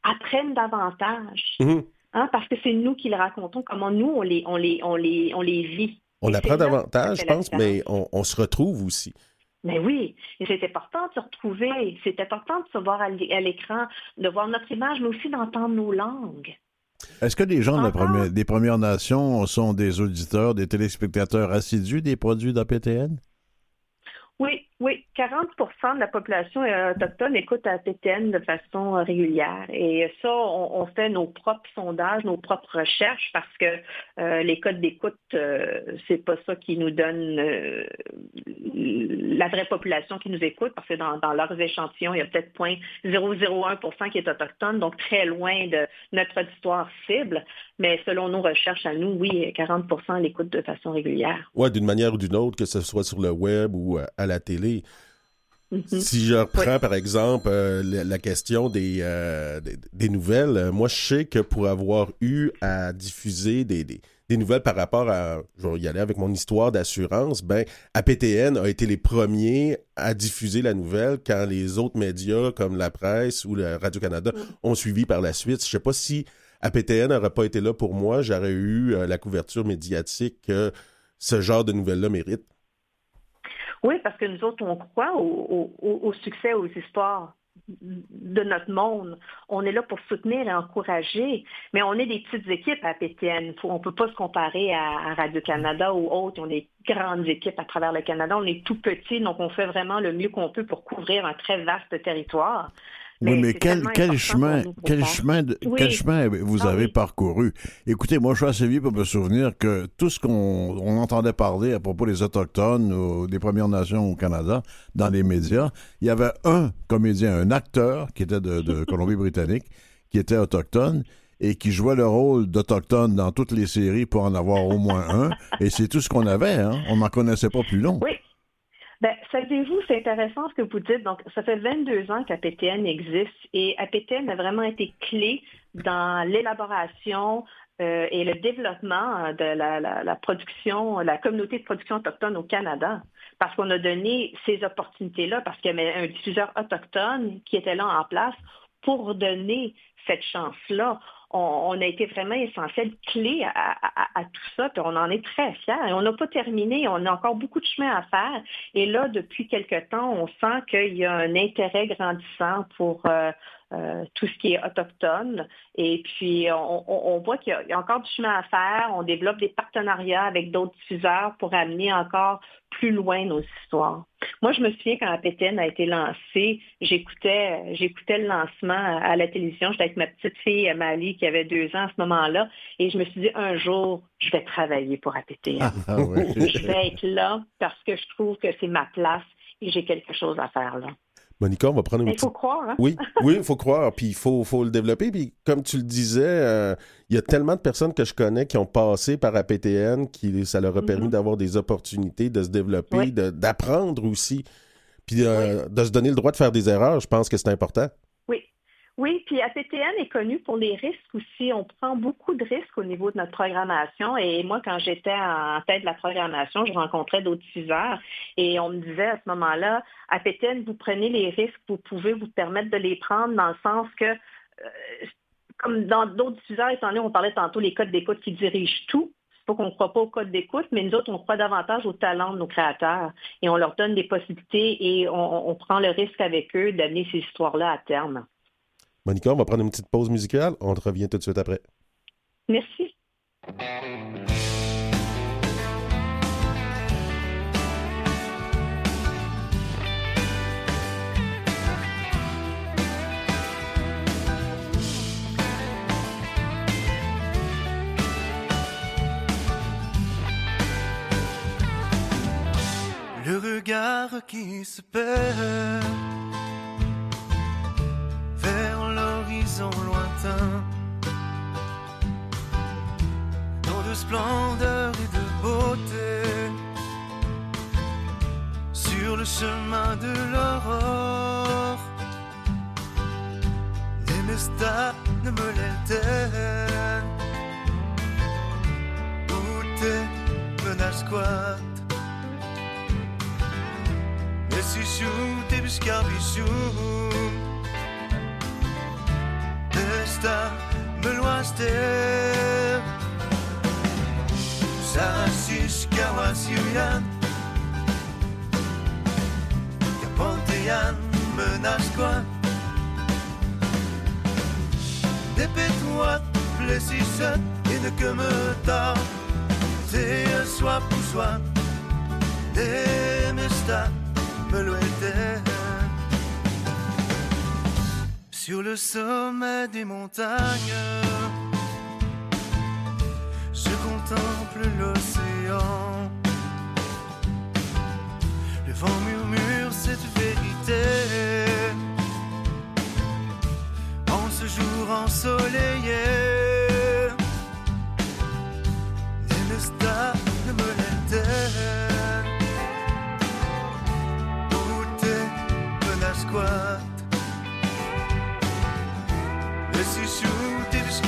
apprennent davantage. Mm-hmm. Hein, parce que c'est nous qui le racontons, comment nous, on les, on les, on les, on les vit. On apprend davantage, je pense, mais on, se retrouve aussi. Mais oui, c'est important de se retrouver, c'est important de se voir à l'écran, de voir notre image, mais aussi d'entendre nos langues. Est-ce que les gens des Premières Nations sont des auditeurs, des téléspectateurs assidus des produits d'APTN? Oui, oui, 40% de la population autochtone écoute à PTN de façon régulière. Et ça, on, fait nos propres sondages, nos propres recherches parce que euh, les codes d'écoute, euh, c'est pas ça qui nous donne euh, la vraie population qui nous écoute parce que dans, leurs échantillons, il y a peut-être 0,001% qui est autochtone, donc très loin de notre auditoire cible. Mais selon nos recherches à nous, oui, 40% l'écoute de façon régulière. Oui, d'une manière ou d'une autre, que ce soit sur le web ou à la télé Mhm. Si je reprends par exemple euh, la, question des, euh, des, nouvelles, euh, moi je sais que pour avoir eu à diffuser des, des, nouvelles par rapport à, je vais y aller avec mon histoire d'assurance, ben APTN a été les premiers à diffuser la nouvelle quand les autres médias comme la presse ou le Radio-Canada mm. ont suivi par la suite. Je sais pas si APTN n'aurait pas été là pour moi, j'aurais eu la couverture médiatique que ce genre de nouvelles-là mérite. Oui, parce que nous autres, on croit au, succès, aux histoires de notre monde. On est là pour soutenir et encourager, mais on est des petites équipes à PTN. on ne peut pas se comparer à, Radio-Canada ou autres. On est grandes équipes à travers le Canada. On est tout petit, donc on fait vraiment le mieux qu'on peut pour couvrir un très vaste territoire. Oui, mais quel, quel chemin, quel chemin, quel chemin vous ah avez parcouru? Écoutez, moi, je suis assez vieux pour me souvenir que tout ce qu'on entendait parler à propos des Autochtones ou des Premières Nations au Canada dans les médias, il y avait un comédien, un acteur qui était de, Colombie-Britannique, qui était autochtone et qui jouait le rôle d'autochtone dans toutes les séries pour en avoir au moins un. Et c'est tout ce qu'on avait, hein? On n'en connaissait pas plus long. Oui. Ben, savez-vous, c'est intéressant ce que vous dites. Donc, ça fait 22 ans qu'APTN existe et APTN a vraiment été clé dans l'élaboration euh, et le développement de la, production, la communauté de production autochtone au Canada. Parce qu'on a donné ces opportunités-là, parce qu'il y avait un diffuseur autochtone qui était là en place pour donner cette chance-là on, a été vraiment essentiel, clé à, tout ça, puis on en est très fiers. Et on n'a pas terminé, on a encore beaucoup de chemin à faire. Et là, depuis quelque temps, on sent qu'il y a un intérêt grandissant pour euh, euh, tout ce qui est autochtone. Et puis, on, voit qu'il y, a encore du chemin à faire. On développe des partenariats avec d'autres diffuseurs pour amener encore plus loin nos histoires. Moi, je me souviens quand la a été lancée, j'écoutais, j'écoutais le lancement à la télévision. J'étais avec ma petite fille Mali qui avait deux ans à ce moment-là. Et je me suis dit, un jour, je vais travailler pour APTN. Ah, je vais être là parce que je trouve que c'est ma place et j'ai quelque chose à faire là. Monica, on va prendre une Il faut croire, hein? Oui, oui, il faut croire, puis il faut, faut le développer. Puis comme tu le disais, euh, il y a tellement de personnes que je connais qui ont passé par APTN, qui ça leur a permis mm-hmm. d'avoir des opportunités, de se développer, d'apprendre aussi, puis euh, de se donner le droit de faire des erreurs. Je pense que c'est important. Oui, puis APTN est connu pour les risques aussi. On prend beaucoup de risques au niveau de notre programmation. Et moi, quand j'étais en tête de la programmation, je rencontrais d'autres diffuseurs et on me disait à ce moment-là, APTN, vous prenez les risques, vous pouvez vous permettre de les prendre dans le sens que, euh, comme dans d'autres diffuseurs, étant donné, on parlait tantôt les codes d'écoute qui dirigent tout, c'est pas qu'on ne croit pas au code d'écoute, mais nous autres, on croit davantage au talent de nos créateurs et on leur donne des possibilités et on, on prend le risque avec eux d'amener ces histoires-là à terme. Monica, on va prendre une petite pause musicale. On revient tout de suite après. Merci. Le regard qui se perd l'horizon lointain. Tant de splendeur et de beauté sur le chemin de l'aurore. Les mestas ne me l'éltènent. Où t'es menace squat. Mais bisous esta meluaster Zasis kawasiuyan Kaponteyan menasquan Dépêche-toi, blessisse et ne que me tard C'est un soir pour soi Des mestas me sur le sommet des montagnes, je contemple l'océan. Le vent murmure cette vérité. En ce jour ensoleillé, les stars ne me l'éteignent. Tout est menace quoi?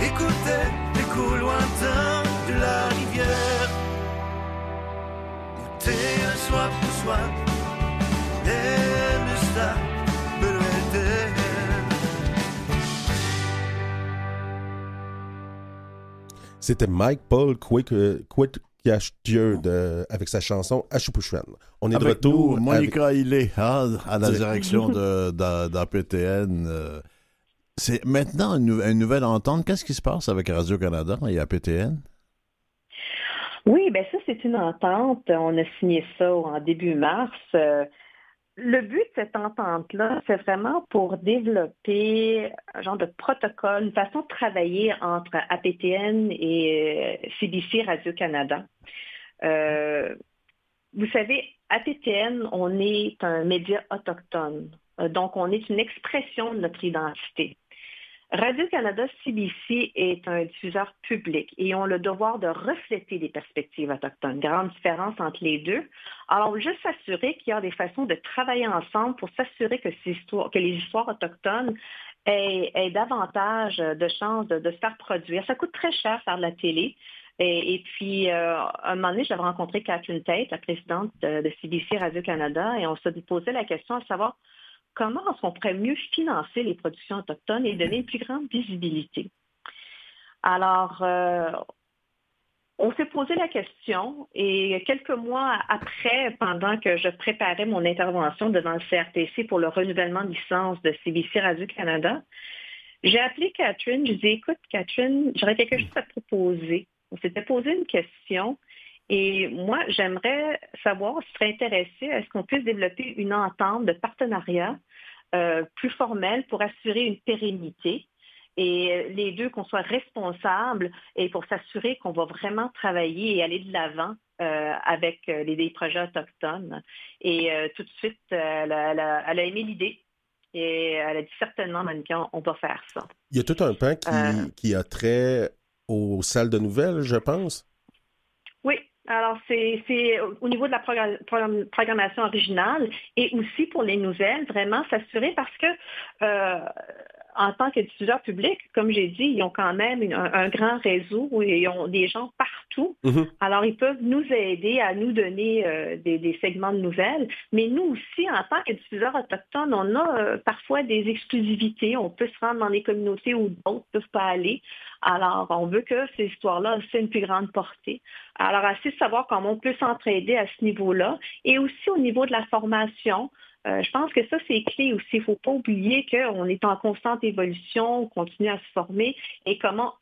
Écoutez l'écho lointain de la rivière. Un soir pour soi. C'était Mike Paul Quick Dieu de, avec sa chanson Achupuchuan. On est de retour. Monica avec... Hillé, hein, à la direction d'APTN. Euh, c'est maintenant une, nouvelle entente. Qu'est-ce qui se passe avec Radio-Canada et APTN? Oui, ben ça, c'est une entente. On a signé ça en début mars. Euh, le but de cette entente-là, c'est vraiment pour développer un genre de protocole, une façon de travailler entre APTN et CBC Radio-Canada. Euh, vous savez, APTN, on est un média autochtone. Euh, donc, on est une expression de notre identité. Radio-Canada CBC est un diffuseur public et ont le devoir de refléter les perspectives autochtones. Grande différence entre les deux. Alors, juste s'assurer qu'il y a des façons de travailler ensemble pour s'assurer que, les histoires autochtones aient, davantage de chances de, se faire produire. Ça coûte très cher faire de la télé. Et, puis, euh, un moment donné, j'avais rencontré Catherine Tate, la présidente de, CBC Radio-Canada, et on s'est posé la question à savoir comment est-ce qu'on pourrait mieux financer les productions autochtones et donner une plus grande visibilité? Alors, euh, on s'est posé la question et quelques mois après, pendant que je préparais mon intervention devant le CRTC pour le renouvellement de licence de CBC Radio-Canada, j'ai appelé Catherine, je lui ai dit, écoute, Catherine, j'aurais quelque chose à te proposer. On s'était posé une question et moi, j'aimerais savoir tu serais intéressé à ce qu'on puisse développer une entente de partenariat euh, plus formelle pour assurer une pérennité et les deux qu'on soit responsables et pour s'assurer qu'on va vraiment travailler et aller de l'avant euh, avec euh, les, projets autochtones. Et tout de suite, elle a, aimé l'idée. Et elle a dit certainement, Monica, on va faire ça. Il y a tout un pan qui, qui a trait aux salles de nouvelles, je pense? Oui, alors, c'est au niveau de la programmation originale et aussi pour les nouvelles, vraiment s'assurer parce que euh, en tant que diffuseur public, comme j'ai dit, ils ont quand même un, grand réseau et ils ont des gens partout. Mm-hmm. Alors, ils peuvent nous aider à nous donner euh, des, segments de nouvelles. Mais nous aussi, en tant que diffuseurs autochtones, on a euh, parfois des exclusivités. On peut se rendre dans des communautés où d'autres ne peuvent pas aller. Alors, on veut que ces histoires-là aient une plus grande portée. Alors, assez de savoir comment on peut s'entraider à ce niveau-là et aussi au niveau de la formation. Euh, je pense que ça, c'est clé aussi. Il ne faut pas oublier qu'on est en constante évolution, on continue à se former et comment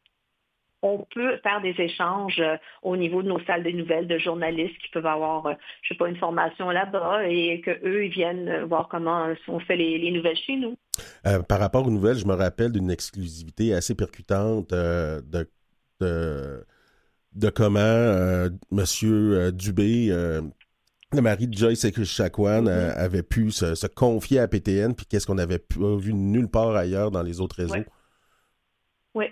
on peut faire des échanges euh, au niveau de nos salles de nouvelles de journalistes qui peuvent avoir, euh, je sais pas, une formation là-bas et qu'eux, ils viennent voir comment on fait les, nouvelles chez nous. par rapport aux nouvelles, je me rappelle d'une exclusivité assez percutante de, de, comment M. Dubé le mari de Joyce Chakwan mm avait pu se, confier à PTN, puis qu'est-ce qu'on n'avait vu nulle part ailleurs dans les autres réseaux. Oui.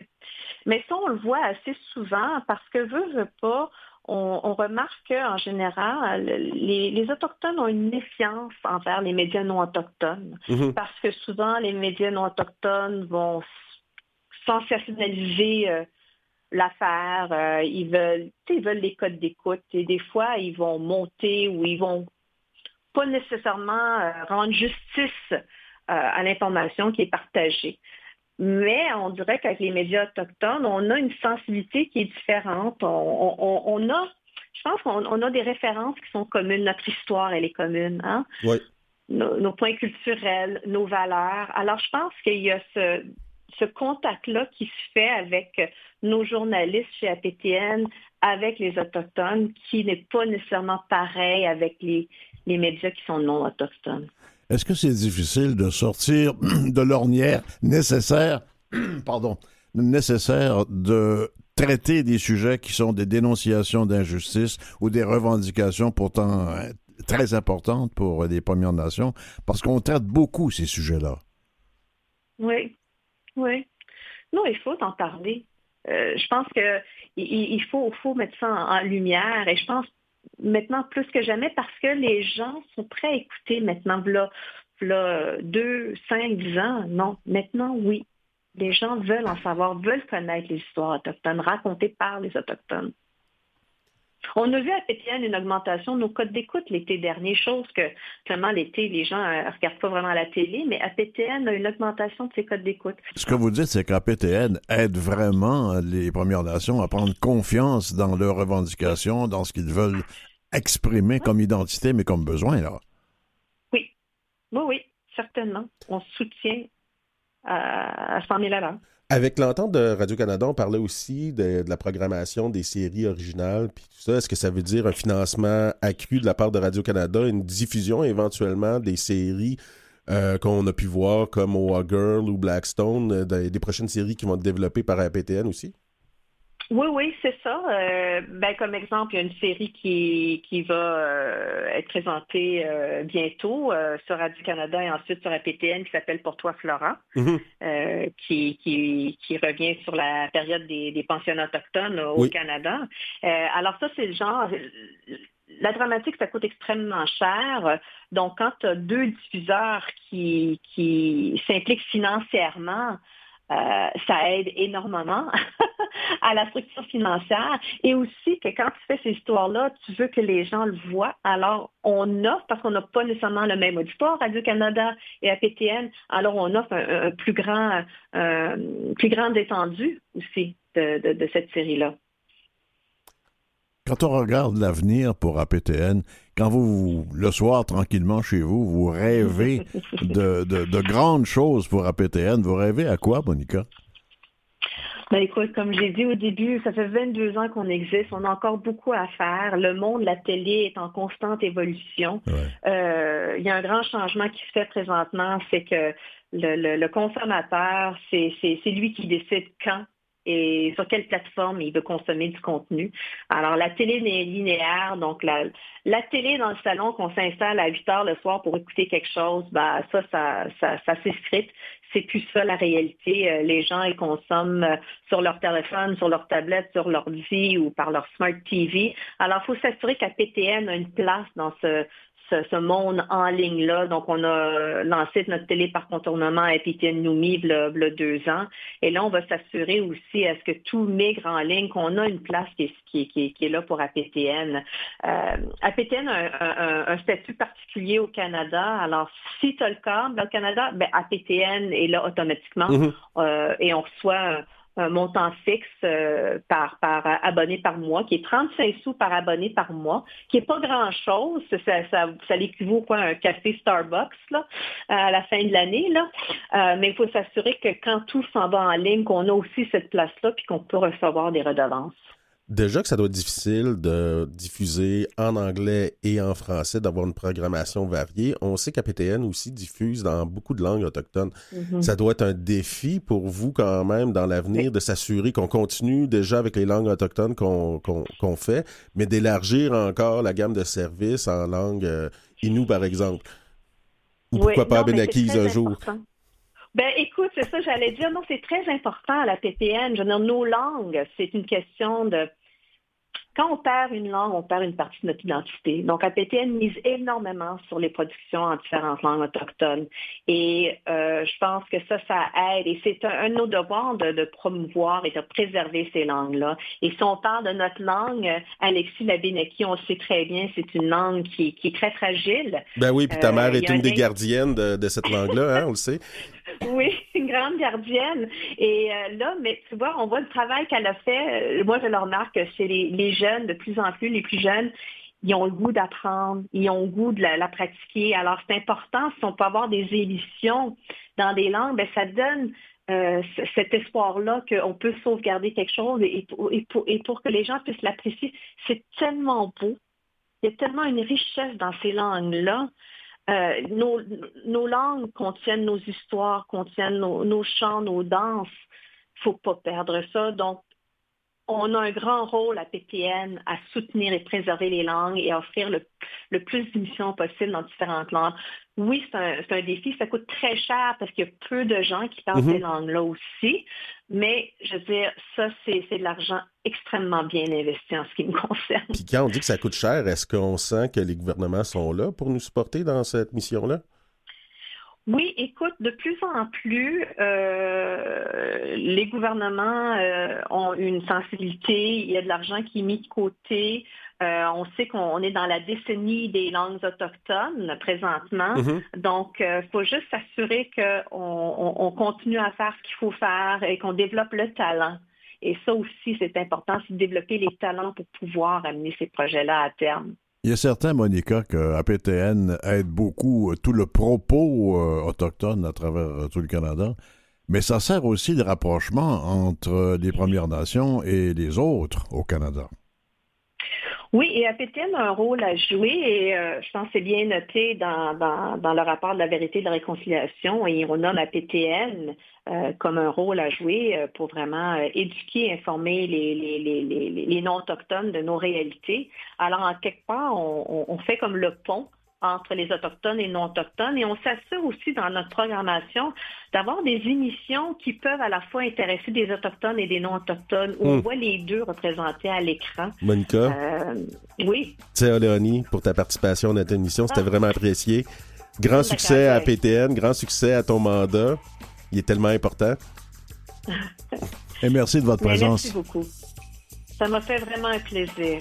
Mais ça, on le voit assez souvent parce que, veut, veut pas, on, remarque qu'en général, les, Autochtones ont une méfiance envers les médias non autochtones. Mm-hmm. Parce que souvent, les médias non autochtones vont sensationnaliser euh, l'affaire, euh, ils veulent, ils veulent les codes d'écoute et des fois ils vont monter ou ils vont pas nécessairement euh, rendre justice euh, à l'information qui est partagée. Mais on dirait qu'avec les médias autochtones, on a une sensibilité qui est différente. On, a, je pense qu'on a des références qui sont communes. Notre histoire, elle est commune. Hein? Oui. Nos, nos, points culturels, nos valeurs. Alors, je pense qu'il y a ce, ce contact-là qui se fait avec nos journalistes chez APTN, avec les Autochtones, qui n'est pas nécessairement pareil avec les, les médias qui sont non autochtones. Est-ce que c'est difficile de sortir de l'ornière nécessaire, pardon, nécessaire de traiter des sujets qui sont des dénonciations d'injustice ou des revendications pourtant euh, très importantes pour les Premières Nations, parce qu'on traite beaucoup ces sujets-là. Oui, oui. Non, il faut en parler. Euh, je pense qu'il il faut, mettre ça en, lumière et je pense maintenant plus que jamais parce que les gens sont prêts à écouter maintenant, là, là, deux, cinq, dix ans. Non, maintenant, oui. Les gens veulent en savoir, veulent connaître les histoires autochtones racontées par les Autochtones. On a vu à PTN une augmentation de nos codes d'écoute l'été dernier, chose que, seulement l'été, les gens ne euh, regardent pas vraiment la télé, mais APTN a une augmentation de ses codes d'écoute. Ce que vous dites, c'est qu'APTN aide vraiment les Premières Nations à prendre confiance dans leurs revendications, dans ce qu'ils veulent exprimer comme identité, mais comme besoin, là. Oui, oui, oui, certainement. On soutient à, à 100 000 à l'heure. Avec l'entente de Radio-Canada, on parlait aussi de, la programmation des séries originales, puis tout ça. Est-ce que ça veut dire un financement accru de la part de Radio-Canada, une diffusion éventuellement des séries euh, qu'on a pu voir comme Oa Girl ou Blackstone, euh, des, prochaines séries qui vont être développées par APTN aussi? Oui, oui, c'est ça. Euh, ben, comme exemple, il y a une série qui, qui va euh, être présentée euh, bientôt sur Radio-Canada et ensuite sur APTN qui s'appelle Pour toi, Flora, mhm. qui, qui, qui, revient sur la période des, des pensionnats autochtones au Canada. alors ça, c'est le genre... La dramatique, ça coûte extrêmement cher. Donc, quand tu as deux diffuseurs qui, qui s'impliquent financièrement, euh, ça aide énormément à la structure financière et aussi que quand tu fais ces histoires-là, tu veux que les gens le voient. Alors, on offre, parce qu'on n'a pas nécessairement le même auditoire, Radio-Canada et APTN, alors on offre un, plus grand, euh, plus grande étendue aussi de cette série-là. Quand on regarde l'avenir pour APTN, quand vous, le soir, tranquillement chez vous, vous rêvez de, grandes choses pour APTN, vous rêvez à quoi, Monica? Ben écoute, comme j'ai dit au début, ça fait 22 ans qu'on existe, on a encore beaucoup à faire. Le monde de la télé est en constante évolution. Euh, il y a un grand changement qui se fait présentement, c'est que le consommateur, c'est lui qui décide quand et sur quelle plateforme il veut consommer du contenu. Alors, la télé linéaire, donc la, la télé dans le salon qu'on s'installe à 8 heures le soir pour écouter quelque chose, bah ça, ça, ça, ça s'effrite. C'est plus ça la réalité. Euh, les gens, ils consomment euh, sur leur téléphone, sur leur tablette, sur leur vie ou par leur smart TV. Alors, il faut s'assurer qu'APTN a une place dans ce, ce, monde en ligne-là. Donc, on a lancé notre télé par contournement à Épitienne Noumi il y a deux ans. Et là, on va s'assurer aussi à ce que tout migre en ligne, qu'on a une place qui est, qui, est là pour APTN. Euh, APTN a un, statut particulier au Canada. Alors, si tu as le cas, au Canada, ben, APTN est là automatiquement mm-hmm. euh, et on reçoit un montant fixe euh, par, par abonné par mois, qui est 35 sous par abonné par mois, qui n'est pas grand-chose. Ça, ça, ça l'équivaut quoi, à un café Starbucks là, à la fin de l'année. Là. Euh, mais il faut s'assurer que quand tout s'en va en ligne, qu'on a aussi cette place-là, puis qu'on peut recevoir des redevances. Déjà que ça doit être difficile de diffuser en anglais et en français, d'avoir une programmation variée. On sait qu'APTN aussi diffuse dans beaucoup de langues autochtones. Mm-hmm. Ça doit être un défi pour vous quand même dans l'avenir de s'assurer qu'on continue déjà avec les langues autochtones qu'on fait, mais d'élargir encore la gamme de services en langue euh, Innu, par exemple. Ou pourquoi pas Benakis un jour. Ben, écoute, c'est ça, j'allais dire. Non, c'est très important à la PPN. Je veux dire, nos langues, c'est une question de quand on perd une langue, on perd une partie de notre identité. Donc, APTN mise énormément sur les productions en différentes langues autochtones. Et euh, je pense que ça, ça aide. Et c'est un, de nos devoirs de, promouvoir et de préserver ces langues-là. Et si on parle de notre langue, Alexis Labénaki, on sait très bien, c'est une langue qui, est très fragile. Ben oui, puis ta mère euh, est une des gardiennes de, cette langue-là, hein, on le sait. Oui, une grande gardienne. Et euh, là, mais tu vois, on voit le travail qu'elle a fait. Moi, je le remarque chez les, jeunes, de plus en plus, les plus jeunes, ils ont le goût d'apprendre, ils ont le goût de la, pratiquer. Alors, c'est important, si on peut avoir des émissions dans des langues, ben, ça donne euh, cet espoir-là qu'on peut sauvegarder quelque chose et, pour, que les gens puissent l'apprécier. C'est tellement beau. Il y a tellement une richesse dans ces langues-là. Euh, nos, langues contiennent nos histoires, contiennent nos, nos chants, nos danses. Il ne faut pas perdre ça. Donc, on a un grand rôle à PTN à soutenir et préserver les langues et à offrir le, plus d'émissions possible dans différentes langues. Oui, c'est un, défi, ça coûte très cher parce qu'il y a peu de gens qui parlent ces mhm. langues-là aussi, mais je veux dire, ça, c'est de l'argent extrêmement bien investi en ce qui me concerne. Puis quand on dit que ça coûte cher, est-ce qu'on sent que les gouvernements sont là pour nous supporter dans cette mission-là? Oui, écoute, de plus en plus, euh, les gouvernements euh, ont une sensibilité, il y a de l'argent qui est mis de côté. Euh, on sait qu'on est dans la décennie des langues autochtones présentement. Mm-hmm. Donc, il faut juste s'assurer qu'on on, continue à faire ce qu'il faut faire et qu'on développe le talent. Et ça aussi, c'est important, c'est de développer les talents pour pouvoir amener ces projets-là à terme. Il y a certains, Monica, que APTN aide beaucoup euh, tout le propos euh, autochtone à travers euh, tout le Canada. Mais ça sert aussi de rapprochement entre les Premières Nations et les autres au Canada. Oui, et APTN a un rôle à jouer et euh, je pense que c'est bien noté dans, dans, le rapport de la vérité de la réconciliation et on nomme APTN euh, comme un rôle à jouer euh, pour vraiment éduquer, informer les, les, les, non-autochtones de nos réalités. Alors, en quelque part, on fait comme le pont entre les Autochtones et non-Autochtones. Et on s'assure aussi dans notre programmation d'avoir des émissions qui peuvent à la fois intéresser des Autochtones et des non-Autochtones, où on hmm. voit les deux représentés à l'écran. Monica? Euh, oui. Tiens, Léonie, pour ta participation à notre émission. C'était ah. vraiment apprécié. Grand succès à PTN, grand succès à ton mandat. Il est tellement important. et merci de votre présence. Merci beaucoup. Ça m'a fait vraiment un plaisir.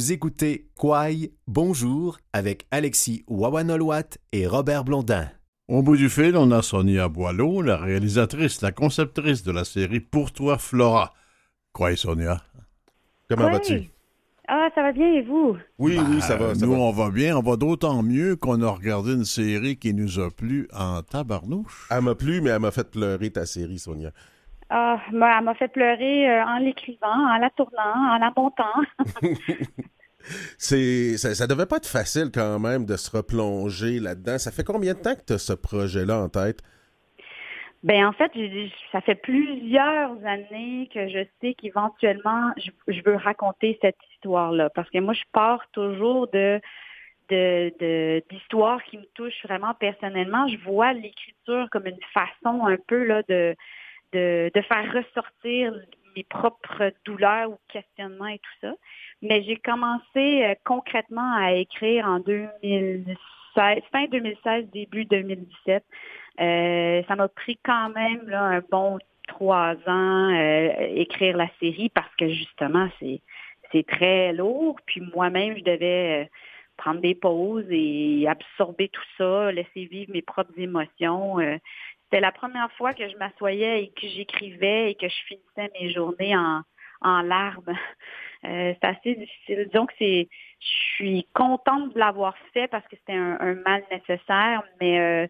Écoutez Kwai Bonjour avec Alexis Wawanolwat et Robert Blondin. Au bout du fil, on a Sonia Boileau, la réalisatrice, la conceptrice de la série Pour toi, Flora. Kwai, Sonia. Comment vas-tu? Ah, ça va bien et vous? Oui, oui, ça va. nous, on va bien. On va d'autant mieux qu'on a regardé une série qui nous a plu en tabarnouche. Elle m'a plu, mais elle m'a fait pleurer ta série, Sonia. Ah, elle m'a fait pleurer euh, en l'écrivant, en la tournant, en la montant. C'est, ça, ça, devait pas être facile quand même de se replonger là-dedans. Ça fait combien de temps que tu as ce projet-là en tête? Ben en fait, ça fait plusieurs années que je sais qu'éventuellement, je, veux raconter cette histoire-là. Parce que moi, je pars toujours de d'histoires qui me touchent vraiment personnellement. Je vois l'écriture comme une façon un peu là, de, de, de faire ressortir mes propres douleurs ou questionnements et tout ça. Mais j'ai commencé euh, concrètement à écrire en 2016, fin 2016, début 2017. Euh, ça m'a pris quand même là, un bon trois ans euh, écrire la série parce que justement c'est c'est très lourd. Puis moi-même je devais prendre des pauses et absorber tout ça, laisser vivre mes propres émotions. C'était la première fois que je m'assoyais et que j'écrivais et que je finissais mes journées en, en larmes. Euh, c'est assez difficile. Donc, c'est, je suis contente de l'avoir fait parce que c'était un, mal nécessaire, mais euh,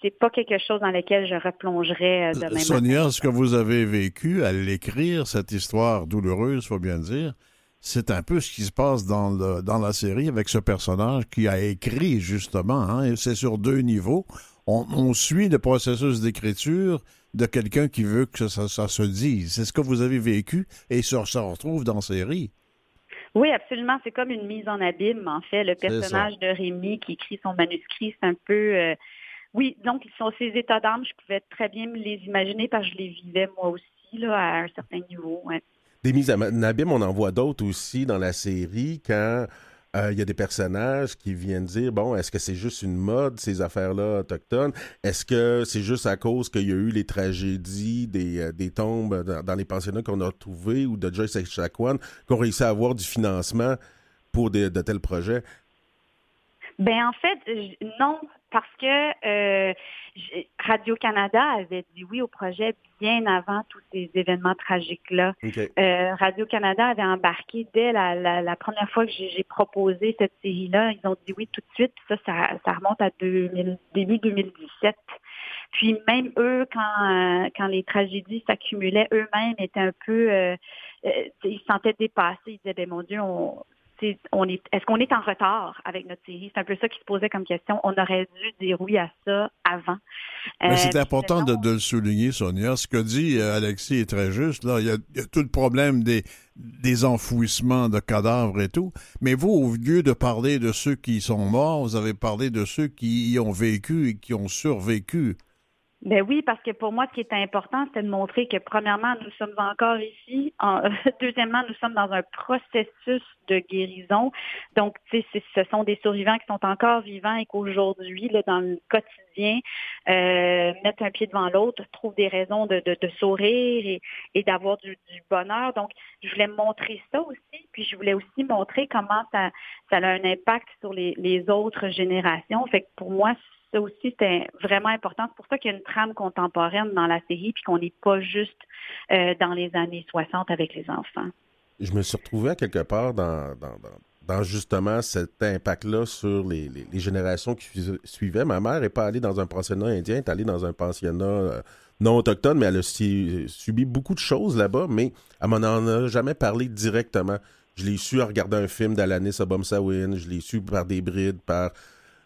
c'est pas quelque chose dans lequel je replongerais euh, demain Sonia, ce que vous avez vécu à l'écrire, cette histoire douloureuse, faut bien dire, c'est un peu ce qui se passe dans, le, dans la série avec ce personnage qui a écrit justement, hein, et c'est sur deux niveaux. On, on suit le processus d'écriture de quelqu'un qui veut que ça, se dise. C'est ce que vous avez vécu et ça se retrouve dans la série. Oui, absolument. C'est comme une mise en abîme, en fait. Le personnage de Rémi qui écrit son manuscrit, c'est un peu... Euh, oui, donc ils sont ces états d'âme, je pouvais très bien me les imaginer parce que je les vivais moi aussi là, à un certain niveau. Des mises en abîme, on en voit d'autres aussi dans la série quand euh, il y a des personnages qui viennent dire bon, est-ce que c'est juste une mode, ces affaires-là autochtones? Est-ce que c'est juste à cause qu'il y a eu les tragédies des, euh, des tombes dans, les pensionnats qu'on a trouvés ou de Joyce et Chacuan qu'on réussit à avoir du financement pour de tels projets? Ben en fait, non, parce que euh, Radio-Canada avait dit oui au projet bien avant tous ces événements tragiques-là. Euh, Radio-Canada avait embarqué dès la, la, première fois que j'ai proposé cette série-là. Ils ont dit oui tout de suite. Ça, ça, remonte à 2000, début 2017. Puis même eux, quand, euh, quand les tragédies s'accumulaient, eux-mêmes étaient un peu... Euh, ils se sentaient dépassés. Ils disaient, ben mon Dieu, on, est, est-ce qu'on est en retard avec notre série? C'est un peu ça qui se posait comme question. On aurait dû dire oui à ça avant. C'est euh, important de, le souligner, Sonia. Ce que dit euh, Alexis est très juste. Là, il y a, tout le problème des, des enfouissements de cadavres et tout. Mais vous, au lieu de parler de ceux qui sont morts, vous avez parlé de ceux qui y ont vécu et qui ont survécu. Ben oui, parce que pour moi, ce qui est important, c'est de montrer que premièrement, nous sommes encore ici. deuxièmement, nous sommes dans un processus de guérison. Donc, tu sais, ce sont des survivants qui sont encore vivants et qu'aujourd'hui, dans le quotidien, euh, mettent un pied devant l'autre, trouvent des raisons de, de, sourire et, d'avoir du, bonheur. Donc, je voulais montrer ça aussi, puis je voulais aussi montrer comment ça, ça a un impact sur les, les autres générations. Fait que pour moi, ça aussi, c'était vraiment important. C'est pour ça qu'il y a une trame contemporaine dans la série, puis qu'on n'est pas juste euh, dans les années 60 avec les enfants. Je me suis retrouvé à quelque part dans, dans, justement cet impact-là sur les, générations qui suivaient. Ma mère n'est pas allée dans un pensionnat indien, elle est allée dans un pensionnat euh, non autochtone, mais elle a subi beaucoup de choses là-bas, mais elle m'en a jamais parlé directement. Je l'ai su en regardant un film d'Alanis Obomsawin, je l'ai su par des brides, par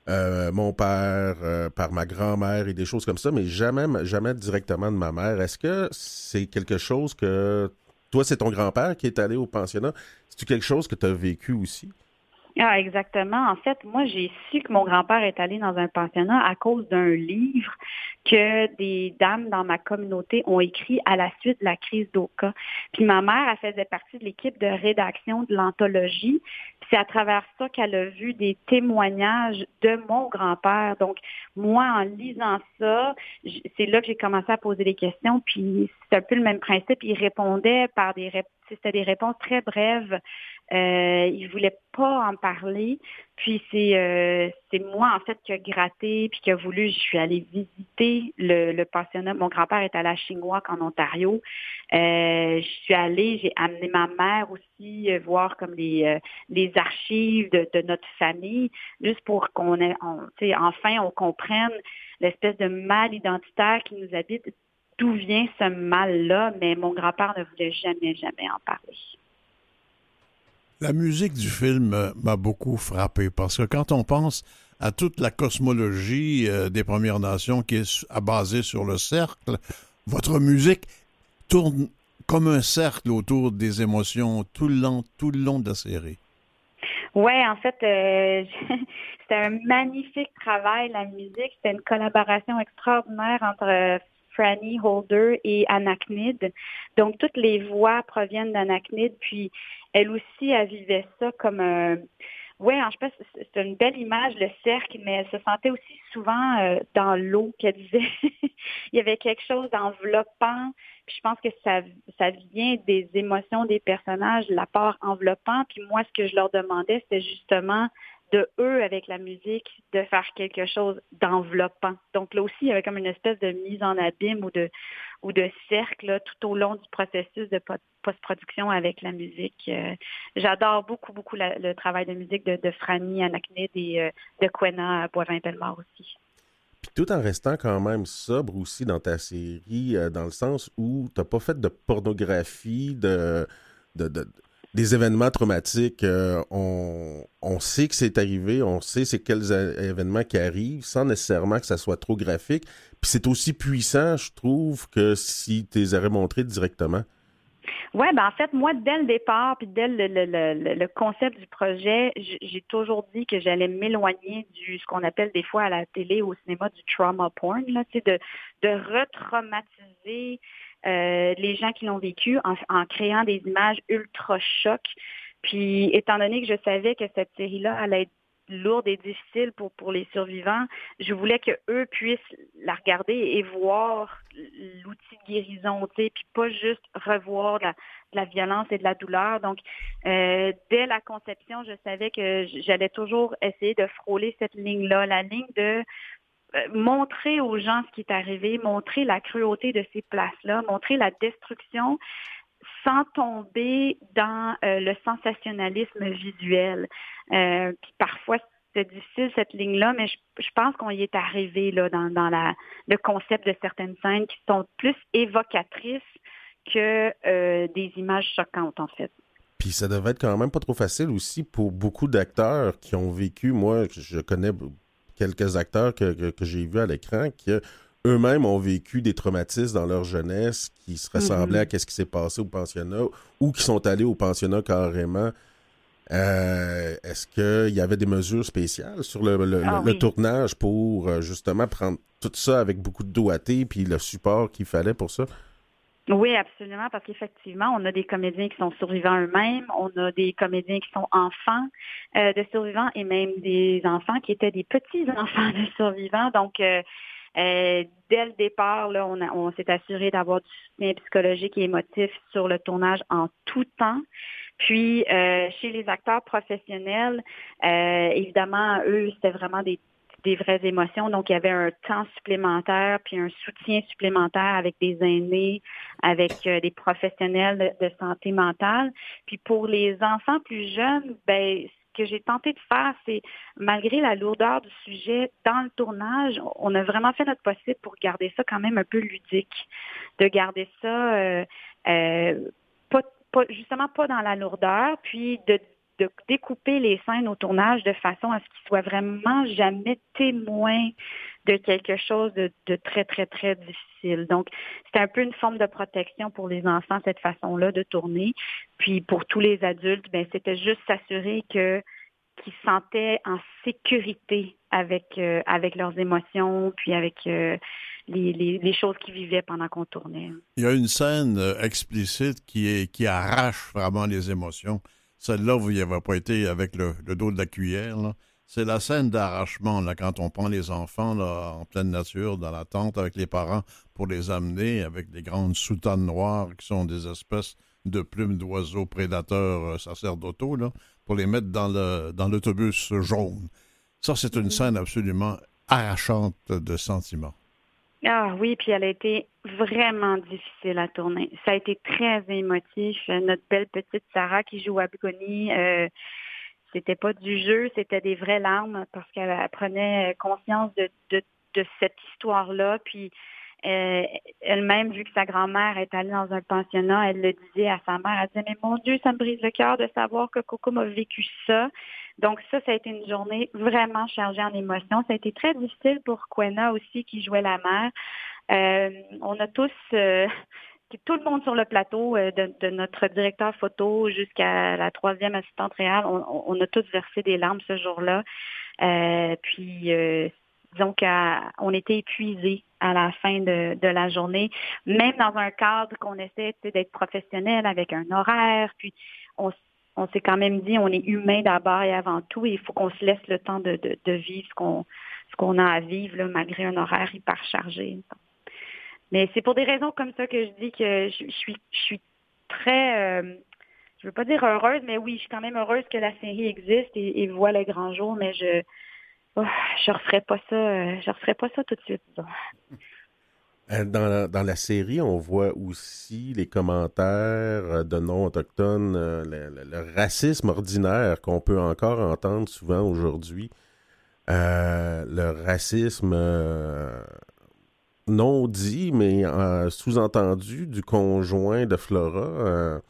euh, mon père, euh, par ma grand-mère et des choses comme ça, mais jamais, jamais directement de ma mère. Est-ce que c'est quelque chose que toi, c'est ton grand-père qui est allé au pensionnat? C'est quelque chose que tu as vécu aussi? Ah, exactement. En fait, moi, j'ai su que mon grand-père est allé dans un pensionnat à cause d'un livre que des dames dans ma communauté ont écrit à la suite de la crise d'Oka. Puis ma mère, elle faisait partie de l'équipe de rédaction de l'anthologie. C'est à travers ça qu'elle a vu des témoignages de mon grand-père. Donc, moi, en lisant ça, c'est là que j'ai commencé à poser des questions. Puis c'est un peu le même principe. Il répondait par des c'était des réponses très brèves euh, il voulait pas en parler. Puis c'est euh, c'est moi en fait qui a gratté puis qui a voulu. Je suis allée visiter le, le pensionnat. Mon grand-père est à la Chingwak en Ontario. Euh, je suis allée, j'ai amené ma mère aussi euh, voir comme les euh, les archives de, de, notre famille, juste pour qu'on ait, enfin on comprenne l'espèce de mal identitaire qui nous habite. D'où vient ce mal-là, mais mon grand-père ne voulait jamais, jamais en parler. La musique du film euh, m'a beaucoup frappé parce que quand on pense à toute la cosmologie euh, des Premières Nations qui est basée sur le cercle, votre musique tourne comme un cercle autour des émotions tout le long, tout le long de la série. Oui, en fait, euh, c'était un magnifique travail, la musique. C'était une collaboration extraordinaire entre Franny Holder et Anachnid. Donc, toutes les voix proviennent d'Anachnid, puis elle aussi, elle vivait ça comme un... Oui, je pense c'est une belle image, le cercle, mais elle se sentait aussi souvent euh, dans l'eau, qu'elle disait. Il y avait quelque chose d'enveloppant. Puis je pense que ça, ça vient des émotions des personnages, la part enveloppant. Puis moi, ce que je leur demandais, c'était justement de eux avec la musique de faire quelque chose d'enveloppant. Donc là aussi, il y avait comme une espèce de mise en abîme ou de ou de cercle tout au long du processus de post-production avec la musique. Euh, j'adore beaucoup, beaucoup le travail de musique de, de Franny Anacnid et euh, de Quena Boivin-Bellemare aussi. Puis tout en restant quand même sobre aussi dans ta série, euh, dans le sens où tu n'as pas fait de pornographie, de des événements traumatiques, euh, on, on, sait que c'est arrivé, on sait c'est quels événements qui arrivent, sans nécessairement que ça soit trop graphique. Puis c'est aussi puissant, je trouve, que si tu les aurais montrés directement. Oui, ben en fait, moi, dès le départ, puis dès le, le, le, concept du projet, j'ai toujours dit que j'allais m'éloigner du ce qu'on appelle des fois à la télé, au cinéma, du trauma porn, là, de, de retraumatiser euh, les gens qui l'ont vécu en, créant des images ultra chocs. Puis, étant donné que je savais que cette série-là allait être lourde et difficile pour, pour les survivants, je voulais qu'eux puissent la regarder et voir l'outil de guérison, puis pas juste revoir la, la, violence et de la douleur. Donc, euh, dès la conception, je savais que j'allais toujours essayer de frôler cette ligne-là, la ligne de montrer aux gens ce qui est arrivé, montrer la cruauté de ces places-là, montrer la destruction sans tomber dans euh, le sensationnalisme visuel. Euh, puis parfois, c'est difficile cette ligne-là, mais je, pense qu'on y est arrivé là dans, dans la, le concept de certaines scènes qui sont plus évocatrices que des images choquantes en fait Puis ça devait être quand même pas trop facile aussi pour beaucoup d'acteurs qui ont vécu. Moi, je connais quelques acteurs que, j'ai vus à l'écran qui eux-mêmes ont vécu des traumatismes dans leur jeunesse qui se ressemblaient mm-hmm. à ce qui s'est passé au pensionnat ou qui sont allés au pensionnat carrément. Euh, est-ce qu'il y avait des mesures spéciales sur le, ah tournage pour euh, justement prendre tout ça avec beaucoup de doigté puis le support qu'il fallait pour ça? Oui, absolument, parce qu'effectivement, on a des comédiens qui sont survivants eux-mêmes, on a des comédiens qui sont enfants euh, de survivants et même des enfants qui étaient des petits enfants de survivants. Donc, euh, euh, dès le départ, là, on, on s'est assuré d'avoir du soutien psychologique et émotif sur le tournage en tout temps. Puis, chez les acteurs professionnels, évidemment, eux, c'était vraiment des des vraies émotions. Donc, il y avait un temps supplémentaire, puis un soutien supplémentaire avec des aînés, avec euh, des professionnels de, santé mentale. Puis pour les enfants plus jeunes, ben ce que j'ai tenté de faire, c'est, malgré la lourdeur du sujet, dans le tournage, on a vraiment fait notre possible pour garder ça quand même un peu ludique, de garder ça euh, euh, pas, pas, justement pas dans la lourdeur, puis de de découper les scènes au tournage de façon à ce qu'ils soient vraiment jamais témoins de quelque chose de, très, très, très difficile. Donc, c'est un peu une forme de protection pour les enfants, cette façon-là de tourner. Puis pour tous les adultes, ben, c'était juste s'assurer que qu'ils se sentaient en sécurité avec, euh, avec leurs émotions, puis avec euh, les, les, choses qu'ils vivaient pendant qu'on tournait. Il y a une scène euh, explicite qui, est, qui arrache vraiment les émotions. Celle-là, vous n'y avez pas été avec le, dos de la cuillère. C'est la scène d'arrachement, là, quand on prend les enfants là, en pleine nature, dans la tente avec les parents, pour les amener avec des grandes soutanes noires qui sont des espèces de plumes d'oiseaux prédateurs euh, sacerdotaux, là, pour les mettre dans le dans l'autobus jaune. Ça, c'est une scène absolument arrachante de sentiments. Ah oui, puis elle a été vraiment difficile à tourner. Ça a été très émotif. Notre belle petite Sarah qui joue à Bugoni, euh, c'était pas du jeu, c'était des vraies larmes parce qu'elle prenait conscience de, de, de cette histoire-là. Puis euh, elle-même, vu que sa grand-mère est allée dans un pensionnat, elle le disait à sa mère, elle disait, mais mon Dieu, ça me brise le cœur de savoir que Coco m'a vécu ça. Donc ça, ça a été une journée vraiment chargée en émotions. Ça a été très difficile pour Quena aussi, qui jouait la mère. Euh, on a tous... Euh, tout le monde sur le plateau, de, notre directeur photo jusqu'à la troisième assistante réelle, on, a tous versé des larmes ce jour-là. puis disons qu'on était épuisés à la fin de, la journée, même dans un cadre qu'on essaie d'être professionnel avec un horaire, puis on, s'est quand même dit on est humain d'abord et avant tout, et il faut qu'on se laisse le temps de, vivre ce qu'on ce qu'on a à vivre malgré un horaire hyper chargé. Mais c'est pour des raisons comme ça que je dis que je, suis je suis très euh, je veux pas dire heureuse, mais oui, je suis quand même heureuse que la série existe et, et voit le grand jour, mais je Oh, je referais pas ça, euh, je referais pas ça tout de suite. Euh, dans la, dans la, série, on voit aussi les commentaires euh, de non-autochtones, le, racisme ordinaire qu'on peut encore entendre souvent aujourd'hui. le racisme non dit, mais sous-entendu du conjoint de Flora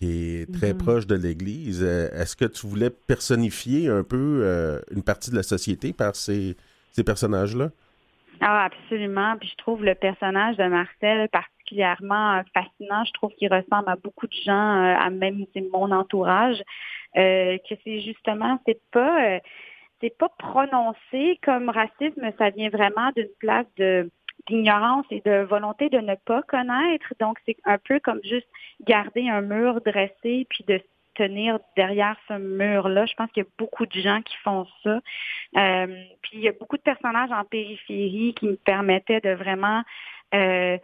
qui est très mhm. proche de l'Église. Euh, est-ce que tu voulais personnifier un peu euh, une partie de la société par ces, ces personnages-là? Ah, absolument. Puis je trouve le personnage de Marcel particulièrement euh, fascinant. Je trouve qu'il ressemble à beaucoup de gens, à même mon entourage. que c'est justement, c'est pas, c'est pas prononcé comme racisme. Ça vient vraiment d'une place de d'ignorance et de volonté de ne pas connaître. Donc, c'est un peu comme juste garder un mur dressé puis de tenir derrière ce mur-là. Je pense qu'il y a beaucoup de gens qui font ça. Euh, puis il y a beaucoup de personnages en périphérie qui me permettaient de vraiment euh,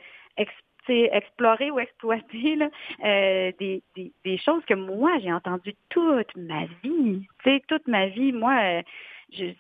explorer ou exploiter euh, des, des, choses que moi j'ai entendues toute ma vie. Tu sais, toute ma vie, moi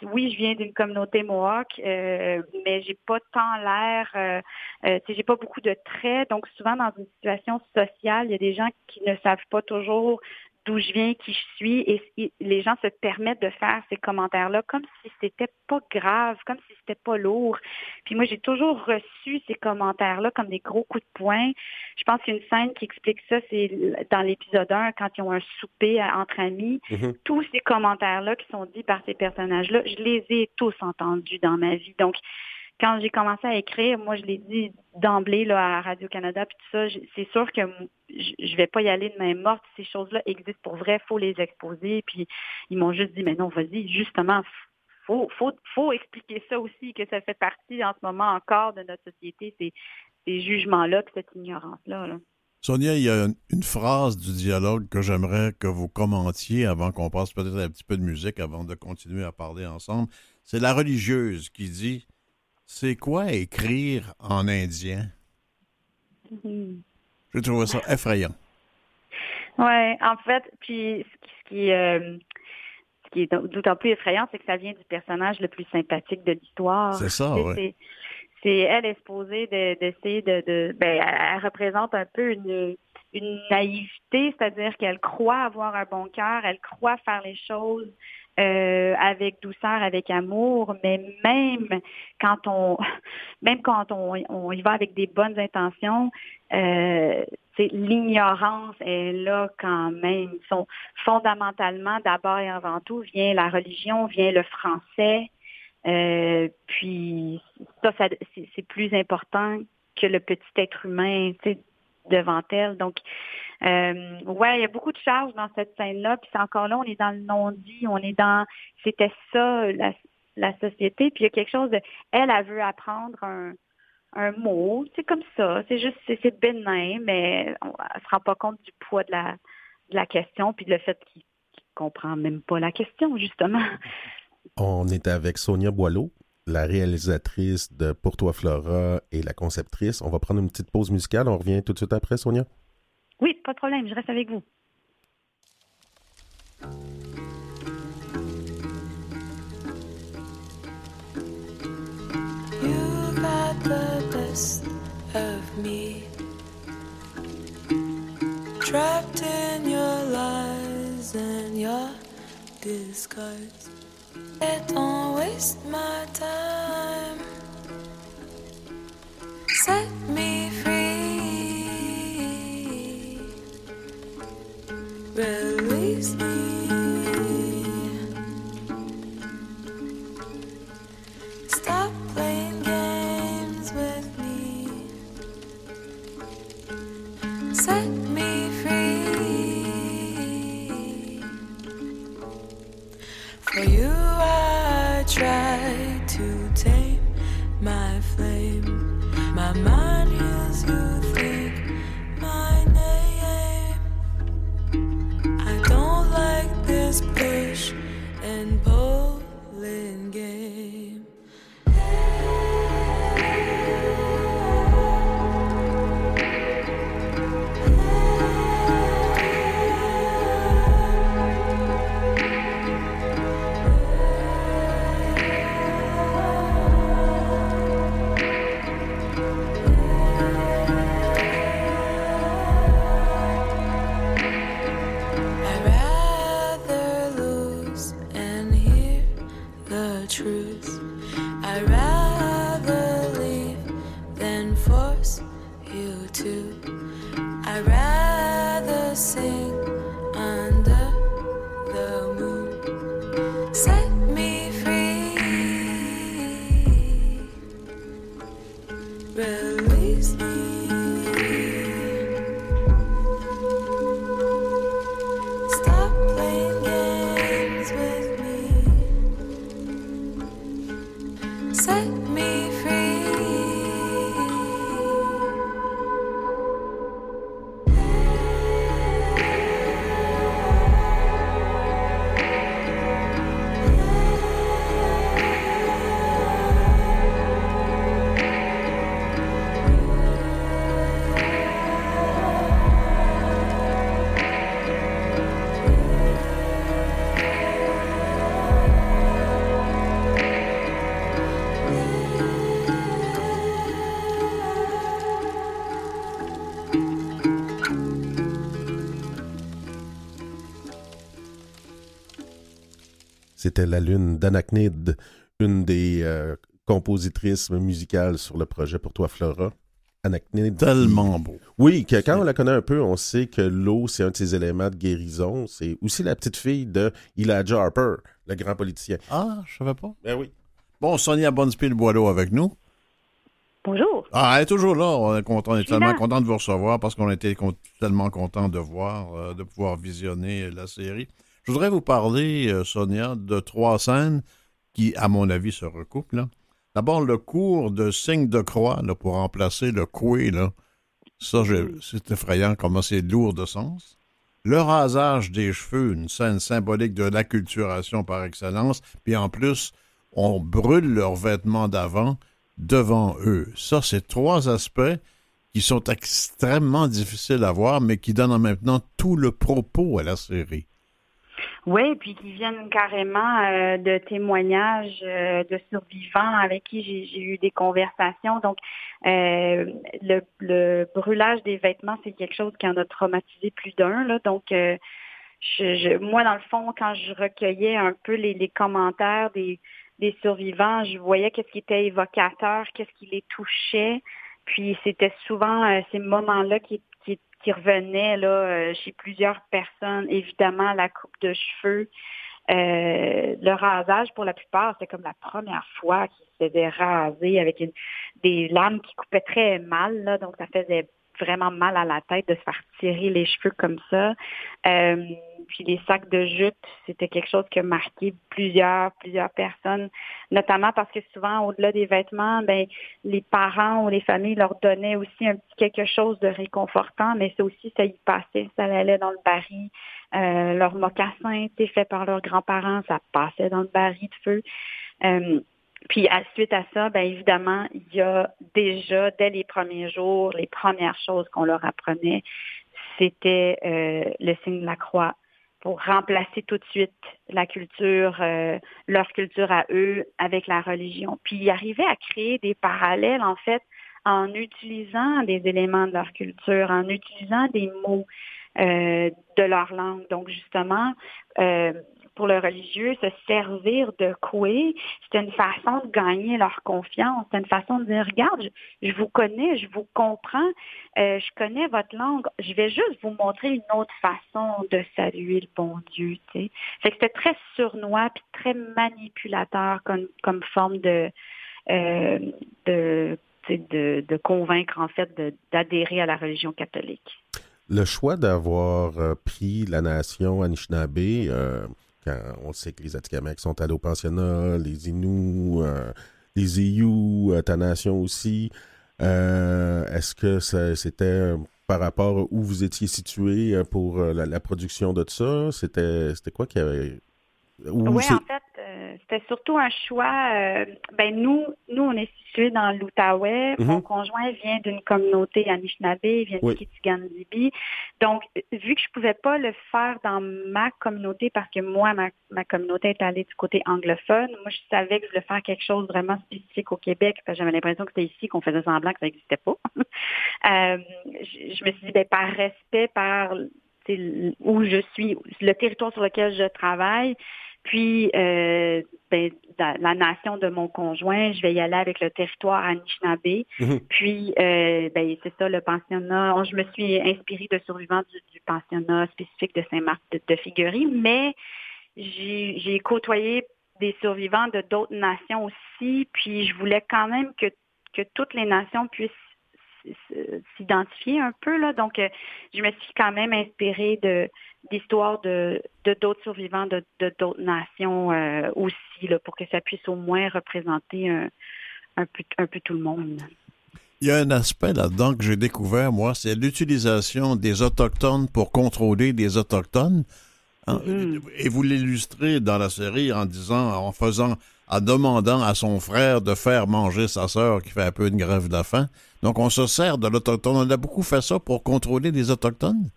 oui, je viens d'une communauté Mohawk, euh, mais j'ai pas tant l'air, euh, euh j'ai pas beaucoup de traits. Donc souvent dans une situation sociale, il y a des gens qui ne savent pas toujours d'où je viens, qui je suis, et, les gens se permettent de faire ces commentaires-là comme si c'était pas grave, comme si c'était pas lourd. Puis moi, j'ai toujours reçu ces commentaires-là comme des gros coups de poing. Je pense qu'une scène qui explique ça, c'est dans l'épisode 1, quand ils ont un souper entre amis. Mm-hmm. Tous ces commentaires-là qui sont dits par ces personnages-là, je les ai tous entendus dans ma vie. Donc, quand j'ai commencé à écrire, moi, je l'ai dit d'emblée là, à Radio-Canada, puis tout ça, c'est sûr que je vais pas y aller de main morte. Ces choses-là existent pour vrai, faut les exposer. Puis ils m'ont juste dit, mais non, vas-y, justement, faut, faut, faut expliquer ça aussi, que ça fait partie en ce moment encore de notre société, ces, ces jugements-là, cette ignorance-là. Sonia, il y a une, phrase du dialogue que j'aimerais que vous commentiez avant qu'on passe peut-être un petit peu de musique, avant de continuer à parler ensemble. C'est la religieuse qui dit c'est quoi écrire en indien? Mm-hmm. Je trouve ça effrayant. Oui, en fait, puis ce qui, euh, ce qui est d'autant plus effrayant, c'est que ça vient du personnage le plus sympathique de l'histoire. C'est ça, oui. C'est elle est supposée d'essayer de, de, ben, elle représente un peu une, une naïveté, c'est-à-dire qu'elle croit avoir un bon cœur, elle croit faire les choses euh, avec douceur, avec amour, mais même quand on, même quand on, y va avec des bonnes intentions, euh, l'ignorance est là quand même. Fondamentalement, d'abord et avant tout, vient la religion, vient le français. Euh, puis ça, ça c'est plus important que le petit être humain devant elle. Donc, euh, ouais, il y a beaucoup de charges dans cette scène-là. Puis c'est encore là, on est dans le non-dit, on est dans, c'était ça la, la société. Puis il y a quelque chose de, elle, elle veut apprendre un, un mot, c'est comme ça. C'est juste, c'est bénin, mais on, elle se rend pas compte du poids de la, de la question, puis le fait qu'il qu comprend même pas la question, justement. On est avec Sonia Boileau, la réalisatrice de Pour toi Flora et la conceptrice. On va prendre une petite pause musicale. On revient tout de suite après, Sonia. Oui, pas de problème, je reste avec vous. You got the best of me, trapped in your lies and your disguise. Don't waste my time. Set me free. Release me. C'était La Lune d'Anachnide, une des euh, compositrices musicales sur le projet Pour toi, Flora. Anachnide. Tellement beau. Oui, que quand on la connaît un peu, on sait que l'eau, c'est un de ses éléments de guérison. C'est aussi la petite fille de Elijah Harper, le grand politicien. Ah, je savais pas. Ben oui. Bon, Sonia Bonspil-Boileau avec nous. Bonjour. Ah, elle est toujours là. On est, content, on est tellement content de vous recevoir parce qu'on était tellement content de voir, euh, de pouvoir visionner la série. Je voudrais vous parler, euh, Sonia, de trois scènes qui, à mon avis, se recoupent. D'abord, le cours de signe de croix là, pour remplacer le coué. Là. Ça, c'est effrayant comment c'est lourd de sens. Le rasage des cheveux, une scène symbolique de l'acculturation par excellence. Puis en plus, on brûle leurs vêtements d'avant devant eux. Ça, c'est trois aspects qui sont extrêmement difficiles à voir, mais qui donnent en même temps tout le propos à la série. Oui, puis qui viennent carrément euh, de témoignages euh, de survivants avec qui j'ai eu des conversations. Donc, euh, le, brûlage des vêtements, c'est quelque chose qui en a traumatisé plus d'un. Donc, je, moi, dans le fond, quand je recueillais un peu les commentaires des, des survivants, je voyais qu'est-ce qui était évocateur, qu'est-ce qui les touchait. Puis c'était souvent euh, ces moments-là qui, qui, revenaient là, euh, chez plusieurs personnes. Évidemment, la coupe de cheveux, euh, le rasage pour la plupart, c'est comme la première fois qu'ils se faisaient raser avec des lames qui coupaient très mal. Là, donc ça faisait vraiment mal à la tête de se faire tirer les cheveux comme ça. Euh, puis les sacs de jute, c'était quelque chose qui a marqué plusieurs, plusieurs personnes, notamment parce que souvent, au-delà des vêtements, ben, les parents ou les familles leur donnaient aussi un petit quelque chose de réconfortant, mais ça aussi, ça y passait, ça allait dans le baril. Euh, leur mocassin était fait par leurs grands-parents, ça passait dans le baril de feu. Euh, puis à, suite à ça, bien évidemment, il y a déjà, dès les premiers jours, les premières choses qu'on leur apprenait, c'était euh, le signe de la croix pour remplacer tout de suite la culture, euh, leur culture à eux avec la religion. Puis ils arrivaient à créer des parallèles, en fait, en utilisant des éléments de leur culture, en utilisant des mots euh, de leur langue. Donc justement, euh, pour le religieux, se servir de coué, c'était une façon de gagner leur confiance. C'était une façon de dire, regarde, je, vous connais, je vous comprends, euh, je connais votre langue, je vais juste vous montrer une autre façon de saluer le bon Dieu. Que c'était très surnois puis très manipulateur comme, comme forme de, euh, de, de convaincre, en fait, d'adhérer à la religion catholique. Le choix d'avoir euh, pris la nation Anishinaabe, on sait que les Atikamekw sont allés au pensionnat, les Inuits, euh, les Iou, euh, ta nation aussi. Euh, est-ce que c'était par rapport où vous étiez situé pour la, production de ça? C'était quoi qui avait. oui, en fait, c'était surtout un choix. Euh, ben nous, nous, on est situé dans l'Outaouais. Mon mhm. conjoint vient d'une communauté Anishinaabe, il vient de Kitigandibi. Donc, vu que je pouvais pas le faire dans ma communauté parce que moi, ma, ma communauté est allée du côté anglophone, moi, je savais que je voulais faire quelque chose vraiment spécifique au Québec parce que j'avais l'impression que c'était ici qu'on faisait semblant que ça n'existait pas. euh, je, je, me suis dit, ben, par respect, par où je suis, le territoire sur lequel je travaille, puis, euh, ben, la nation de mon conjoint, je vais y aller avec le territoire Anishinaabe. Mhm. Puis, euh, ben, c'est ça, le pensionnat. Je me suis inspirée de survivants du, pensionnat spécifique de Saint-Marc de, de mais j'ai côtoyé des survivants de d'autres nations aussi. Puis, je voulais quand même que, que toutes les nations puissent s'identifier un peu. Là. Donc, euh, je me suis quand même inspirée de d'histoires de d'autres survivants de d'autres nations euh, aussi, là, pour que ça puisse au moins représenter un, un, peu, un peu tout le monde. Il y a un aspect là-dedans que j'ai découvert, moi, c'est l'utilisation des Autochtones pour contrôler les Autochtones. Hein, mm-hmm. Et vous l'illustrez dans la série en disant, en faisant en demandant à son frère de faire manger sa sœur qui fait un peu une grève de la faim. Donc, on se sert de l'Autochtone. On a beaucoup fait ça pour contrôler les Autochtones?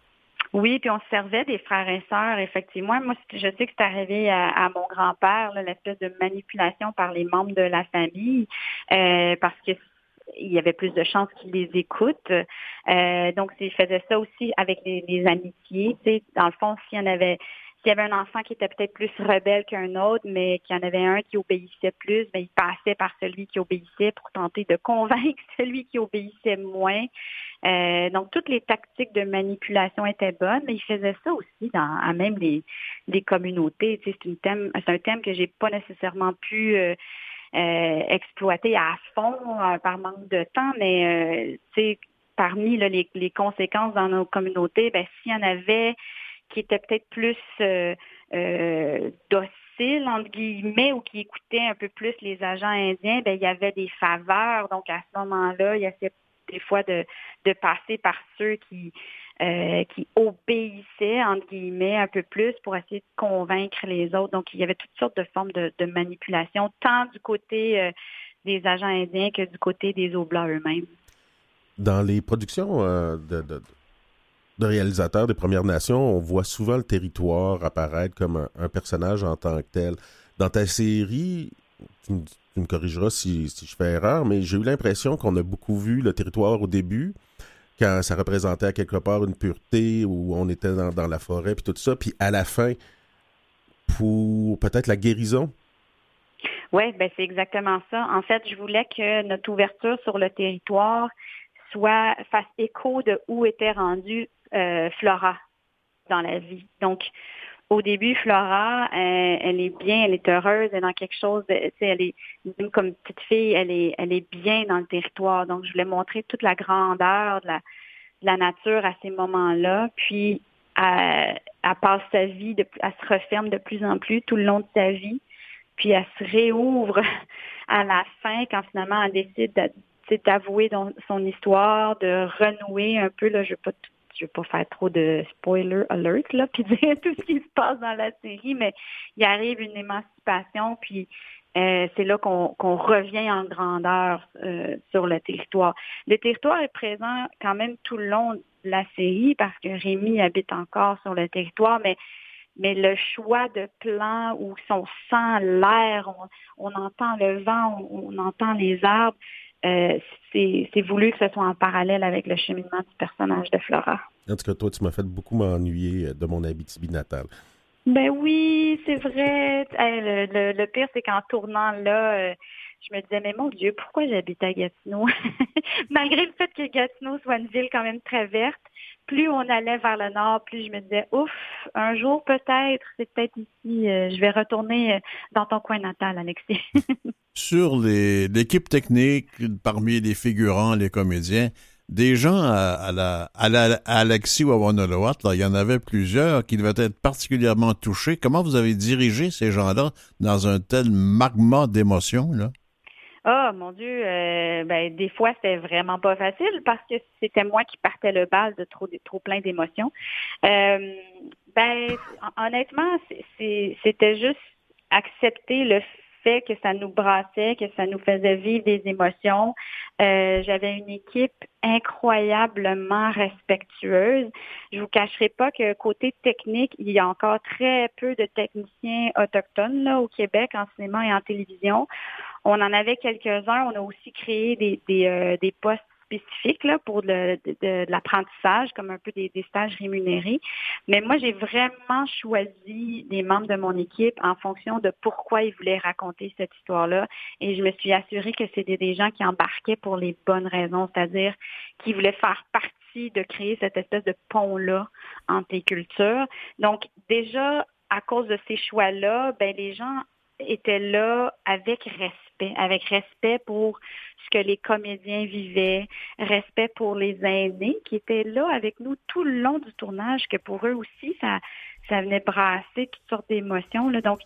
Oui, puis on se servait des frères et sœurs, effectivement. Moi, je sais que c'est arrivé à, mon grand-père, l'espèce de manipulation par les membres de la famille, euh, parce que il y avait plus de chances qu'ils les écoutent. Euh, donc, il faisait ça aussi avec les, amitiés. Tu sais, dans le fond, s'il y en avait s'il y avait un enfant qui était peut-être plus rebelle qu'un autre, mais qu'il y en avait un qui obéissait plus, ben, il passait par celui qui obéissait pour tenter de convaincre celui qui obéissait moins. Euh, donc, toutes les tactiques de manipulation étaient bonnes, mais il faisait ça aussi dans à même les, les communautés. c'est, une thème, c'est un thème que j'ai pas nécessairement pu euh, euh, exploiter à fond par manque de temps, mais parmi les, les, conséquences dans nos communautés, ben, s'il y en avait qui étaient peut-être plus dociles, entre guillemets, ou qui écoutaient un peu plus les agents indiens, ben, il y avait des faveurs. Donc, à ce moment-là, il y avait des fois de, passer par ceux qui, euh, qui obéissaient, entre guillemets, un peu plus pour essayer de convaincre les autres. Donc, il y avait toutes sortes de formes de, manipulation, tant du côté euh, des agents indiens que du côté des Oblats eux-mêmes. Dans les productions euh, de, réalisateurs des Premières Nations, on voit souvent le territoire apparaître comme un, personnage en tant que tel. Dans ta série, tu me corrigeras si, je fais erreur, mais j'ai eu l'impression qu'on a beaucoup vu le territoire au début, quand ça représentait à quelque part une pureté, où on était dans, la forêt, puis tout ça, puis à la fin, pour peut-être la guérison. Oui, ben c'est exactement ça. En fait, je voulais que notre ouverture sur le territoire soit fasse écho de où était rendue euh, Flora dans la vie. Donc, au début, Flora, elle, est bien, elle est heureuse, elle est dans quelque chose, de, elle est même comme petite fille, elle est, elle est bien dans le territoire. Donc, je voulais montrer toute la grandeur de la, la nature à ces moments-là. Puis, elle, passe sa vie, de, elle se referme de plus en plus tout le long de sa vie. Puis, elle se réouvre à la fin quand finalement elle décide d'avouer son histoire, de renouer un peu, là, je ne veux pas tout je veux pas faire trop de spoiler alert, là, puis dire tout ce qui se passe dans la série, mais il arrive une émancipation, puis euh, c'est là qu'on revient en grandeur euh, sur le territoire. Le territoire est présent quand même tout le long de la série parce que Rémi habite encore sur le territoire, mais mais le choix de plan où on sent l'air, on, on, entend le vent, on, on entend les arbres, euh, c'est voulu que ce soit en parallèle avec le cheminement du personnage de Flora. En tout cas, toi, tu m'as fait beaucoup m'ennuyer euh, de mon Abitibi natal. Ben oui, c'est vrai. le, pire, c'est qu'en tournant là, euh, je me disais, mais mon Dieu, pourquoi j'habite à Gatineau? Malgré le fait que Gatineau soit une ville quand même très verte, plus on allait vers le nord, plus je me disais, ouf, un jour peut-être, c'est peut-être ici, je vais retourner dans ton coin natal, Alexis. sur l'équipe technique, parmi les figurants, les comédiens, des gens à, la, à, la, Alexis il y en avait plusieurs qui devaient être particulièrement touchés. Comment vous avez dirigé ces gens-là dans un tel magma d'émotions, là? Oh mon Dieu, euh, ben, des fois c'était vraiment pas facile parce que c'était moi qui partais le bal de trop, trop plein d'émotions. Euh, ben, honnêtement, c'était juste accepter le fait que ça nous brassait, que ça nous faisait vivre des émotions. Euh, j'avais une équipe incroyablement respectueuse. Je vous cacherai pas que côté technique, il y a encore très peu de techniciens autochtones là, au Québec en cinéma et en télévision. On en avait quelques-uns. On a aussi créé des, des, euh, des postes spécifiques là, pour de, l'apprentissage, comme un peu des, stages rémunérés. Mais moi, j'ai vraiment choisi des membres de mon équipe en fonction de pourquoi ils voulaient raconter cette histoire-là. Et je me suis assurée que c'était des gens qui embarquaient pour les bonnes raisons, c'est-à-dire qui voulaient faire partie de créer cette espèce de pont-là entre les cultures. Donc, déjà, à cause de ces choix-là, ben, les gens étaient là avec respect, avec respect pour ce que les comédiens vivaient, respect pour les aînés qui étaient là avec nous tout le long du tournage, que pour eux aussi, ça, ça venait brasser toutes sortes d'émotions. Donc,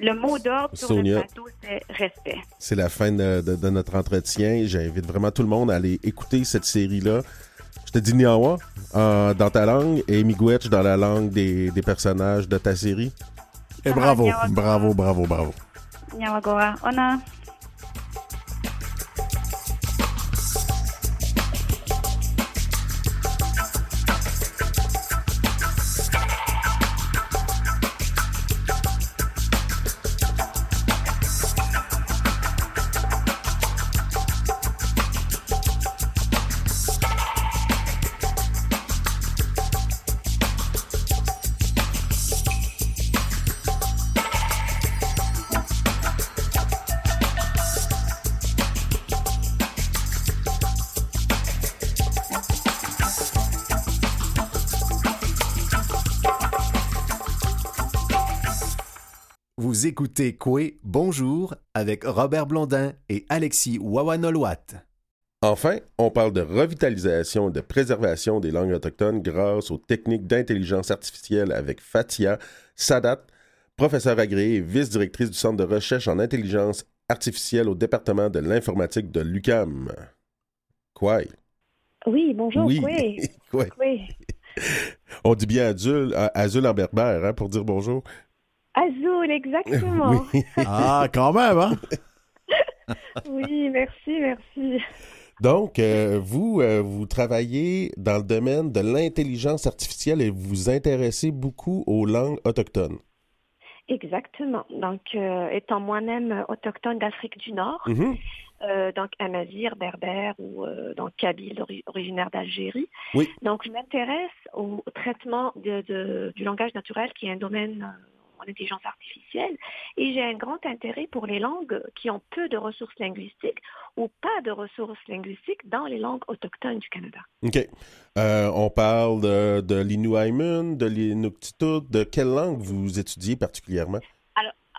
le mot d'ordre sur le plateau, c'est respect. C'est la fin de, notre entretien. J'invite vraiment tout le monde à aller écouter cette série-là. Je te dis Niawa dans ta langue et Miigwech dans la langue des, des personnages de ta série. Et bravo, bravo, bravo, bravo. Nyawagoa. Ona. Vous écoutez Coué Bonjour avec Robert Blondin et Alexis Wawanolwat. Enfin, on parle de revitalisation et de préservation des langues autochtones grâce aux techniques d'intelligence artificielle avec Fatia Sadat, professeure agréée et vice-directrice du Centre de recherche en intelligence artificielle au département de l'informatique de l'UCAM. Quoi? Oui, bonjour. Oui. Oui. On dit bien Azul, Azul en berbère hein, pour dire bonjour. Azul, exactement. Ah, quand même, hein? oui, merci, merci. Donc, euh, vous, euh, vous travaillez dans le domaine de l'intelligence artificielle et vous vous intéressez beaucoup aux langues autochtones. Exactement. Donc, euh, étant moi-même autochtone d'Afrique du Nord, Mhm. euh, donc amazir, berbère ou euh, donc kabyle ori- originaire d'Algérie. Oui. Donc, je m'intéresse au traitement de- de- du langage naturel qui est un domaine euh, en intelligence artificielle et j'ai un grand intérêt pour les langues qui ont peu de ressources linguistiques ou pas de ressources linguistiques dans les langues autochtones du Canada. OK. Euh, on parle de, de l'Inuaimun, de l'Inuktitut. De quelle langue vous étudiez particulièrement?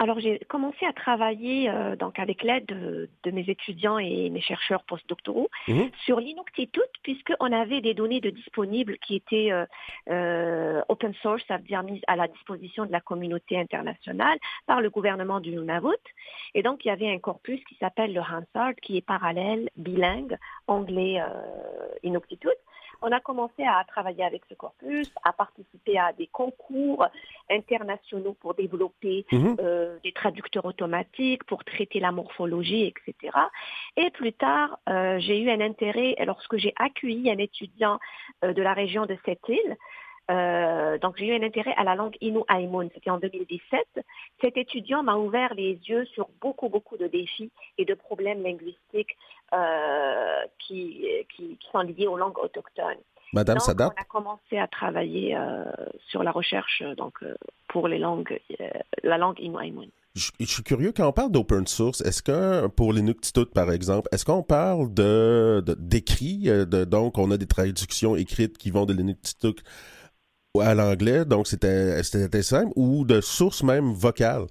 Alors, j'ai commencé à travailler euh, donc avec l'aide de, de mes étudiants et mes chercheurs postdoctoraux Mhm. sur l'Inuktitut puisqu'on avait des données de disponibles qui étaient euh, euh, open source, ça veut dire mises à la disposition de la communauté internationale par le gouvernement du Nunavut. Et donc, il y avait un corpus qui s'appelle le Hansard qui est parallèle, bilingue, anglais, euh, Inuktitut. On a commencé à travailler avec ce corpus, à participer à des concours internationaux pour développer Mhm. euh, des traducteurs automatiques, pour traiter la morphologie, etc. Et plus tard, euh, j'ai eu un intérêt lorsque j'ai accueilli un étudiant euh, de la région de cette île. Euh, donc j'ai eu un intérêt à la langue Inuaimun, c'était en 2017. Cet étudiant m'a ouvert les yeux sur beaucoup, beaucoup de défis et de problèmes linguistiques euh, qui, qui, qui sont liés aux langues autochtones. Madame donc, Sadat? on a commencé à travailler euh, sur la recherche donc, pour les langues, la langue Inuaimun. Je, je suis curieux, quand on parle d'open source, est-ce que, pour l'Inuktitut, par exemple, est-ce qu'on parle de, donc on a des traductions écrites qui vont de l'Inuktitut à l'anglais, donc c'était, c'était simple, ou de sources même vocales?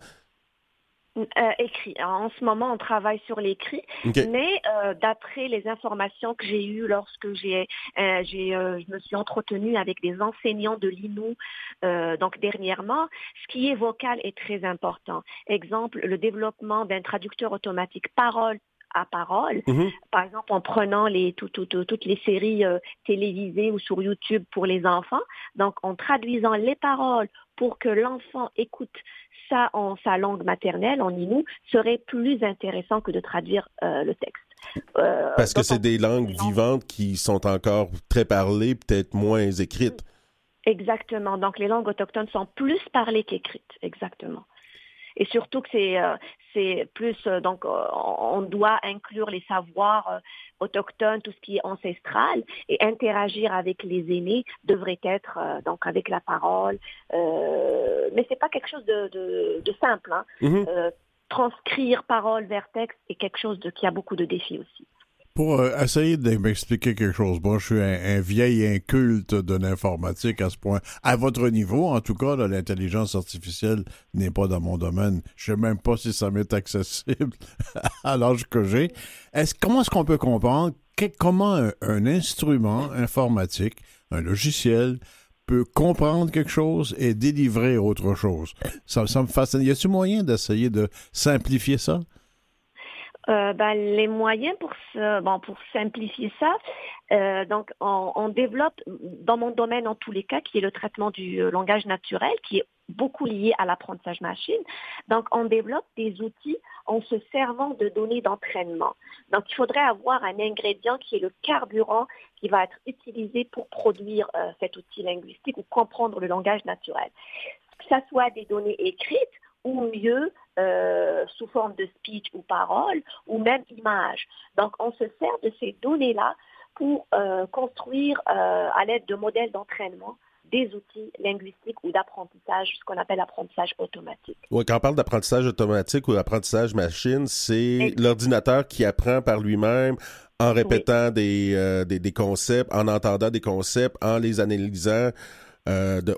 Euh, écrit. En ce moment, on travaille sur l'écrit, mais euh, d'après les informations que j'ai eues lorsque j'ai, euh, euh, je me suis entretenue avec des enseignants de l'INU, euh, donc dernièrement, ce qui est vocal est très important. Exemple, le développement d'un traducteur automatique parole à parole, Mhm. par exemple en prenant les, tout- tout- tout- toutes les séries euh, télévisées ou sur YouTube pour les enfants, donc en traduisant les paroles pour que l'enfant écoute ça en sa langue maternelle, en Innu, serait plus intéressant que de traduire euh, le texte. Euh, Parce que c'est des langues vivantes qui sont encore très parlées, peut-être moins écrites. Exactement. Donc les langues autochtones sont plus parlées qu'écrites, exactement. Et surtout que c'est euh, c'est plus euh, donc euh, on doit inclure les savoirs autochtones, tout ce qui est ancestral, et interagir avec les aînés devrait être donc avec la parole. Euh, mais c'est pas quelque chose de, de, de simple. Hein. Mhm. Euh, transcrire parole vers texte est quelque chose de, qui a beaucoup de défis aussi. Pour euh, essayer de m'expliquer quelque chose, moi, je suis un, vieil inculte de l'informatique à ce point. À votre niveau, en tout cas, l'intelligence artificielle n'est pas dans mon domaine. Je sais même pas si ça m'est accessible à l'âge que j'ai. Est-ce, comment est-ce qu'on peut comprendre comment un, un instrument informatique, un logiciel, peut comprendre quelque chose et délivrer autre chose? Ça, ça me fascine. Y a-t-il moyen d'essayer de simplifier ça? Euh, ben, les moyens pour ce, bon, pour simplifier ça, euh, donc on, on développe dans mon domaine en tous les cas, qui est le traitement du euh, langage naturel, qui est beaucoup lié à l'apprentissage machine. Donc on développe des outils en se servant de données d'entraînement. Donc il faudrait avoir un ingrédient qui est le carburant qui va être utilisé pour produire euh, cet outil linguistique ou comprendre le langage naturel. Que ça soit des données écrites ou mieux euh, sous forme de speech ou parole ou même image. Donc on se sert de ces données-là pour euh, construire euh, à l'aide de modèles d'entraînement des outils linguistiques ou d'apprentissage, ce qu'on appelle apprentissage automatique. Ouais, quand on parle d'apprentissage automatique ou d'apprentissage machine, c'est l'ordinateur qui apprend par lui-même en répétant des, euh, des, des concepts, en entendant des concepts, en les analysant.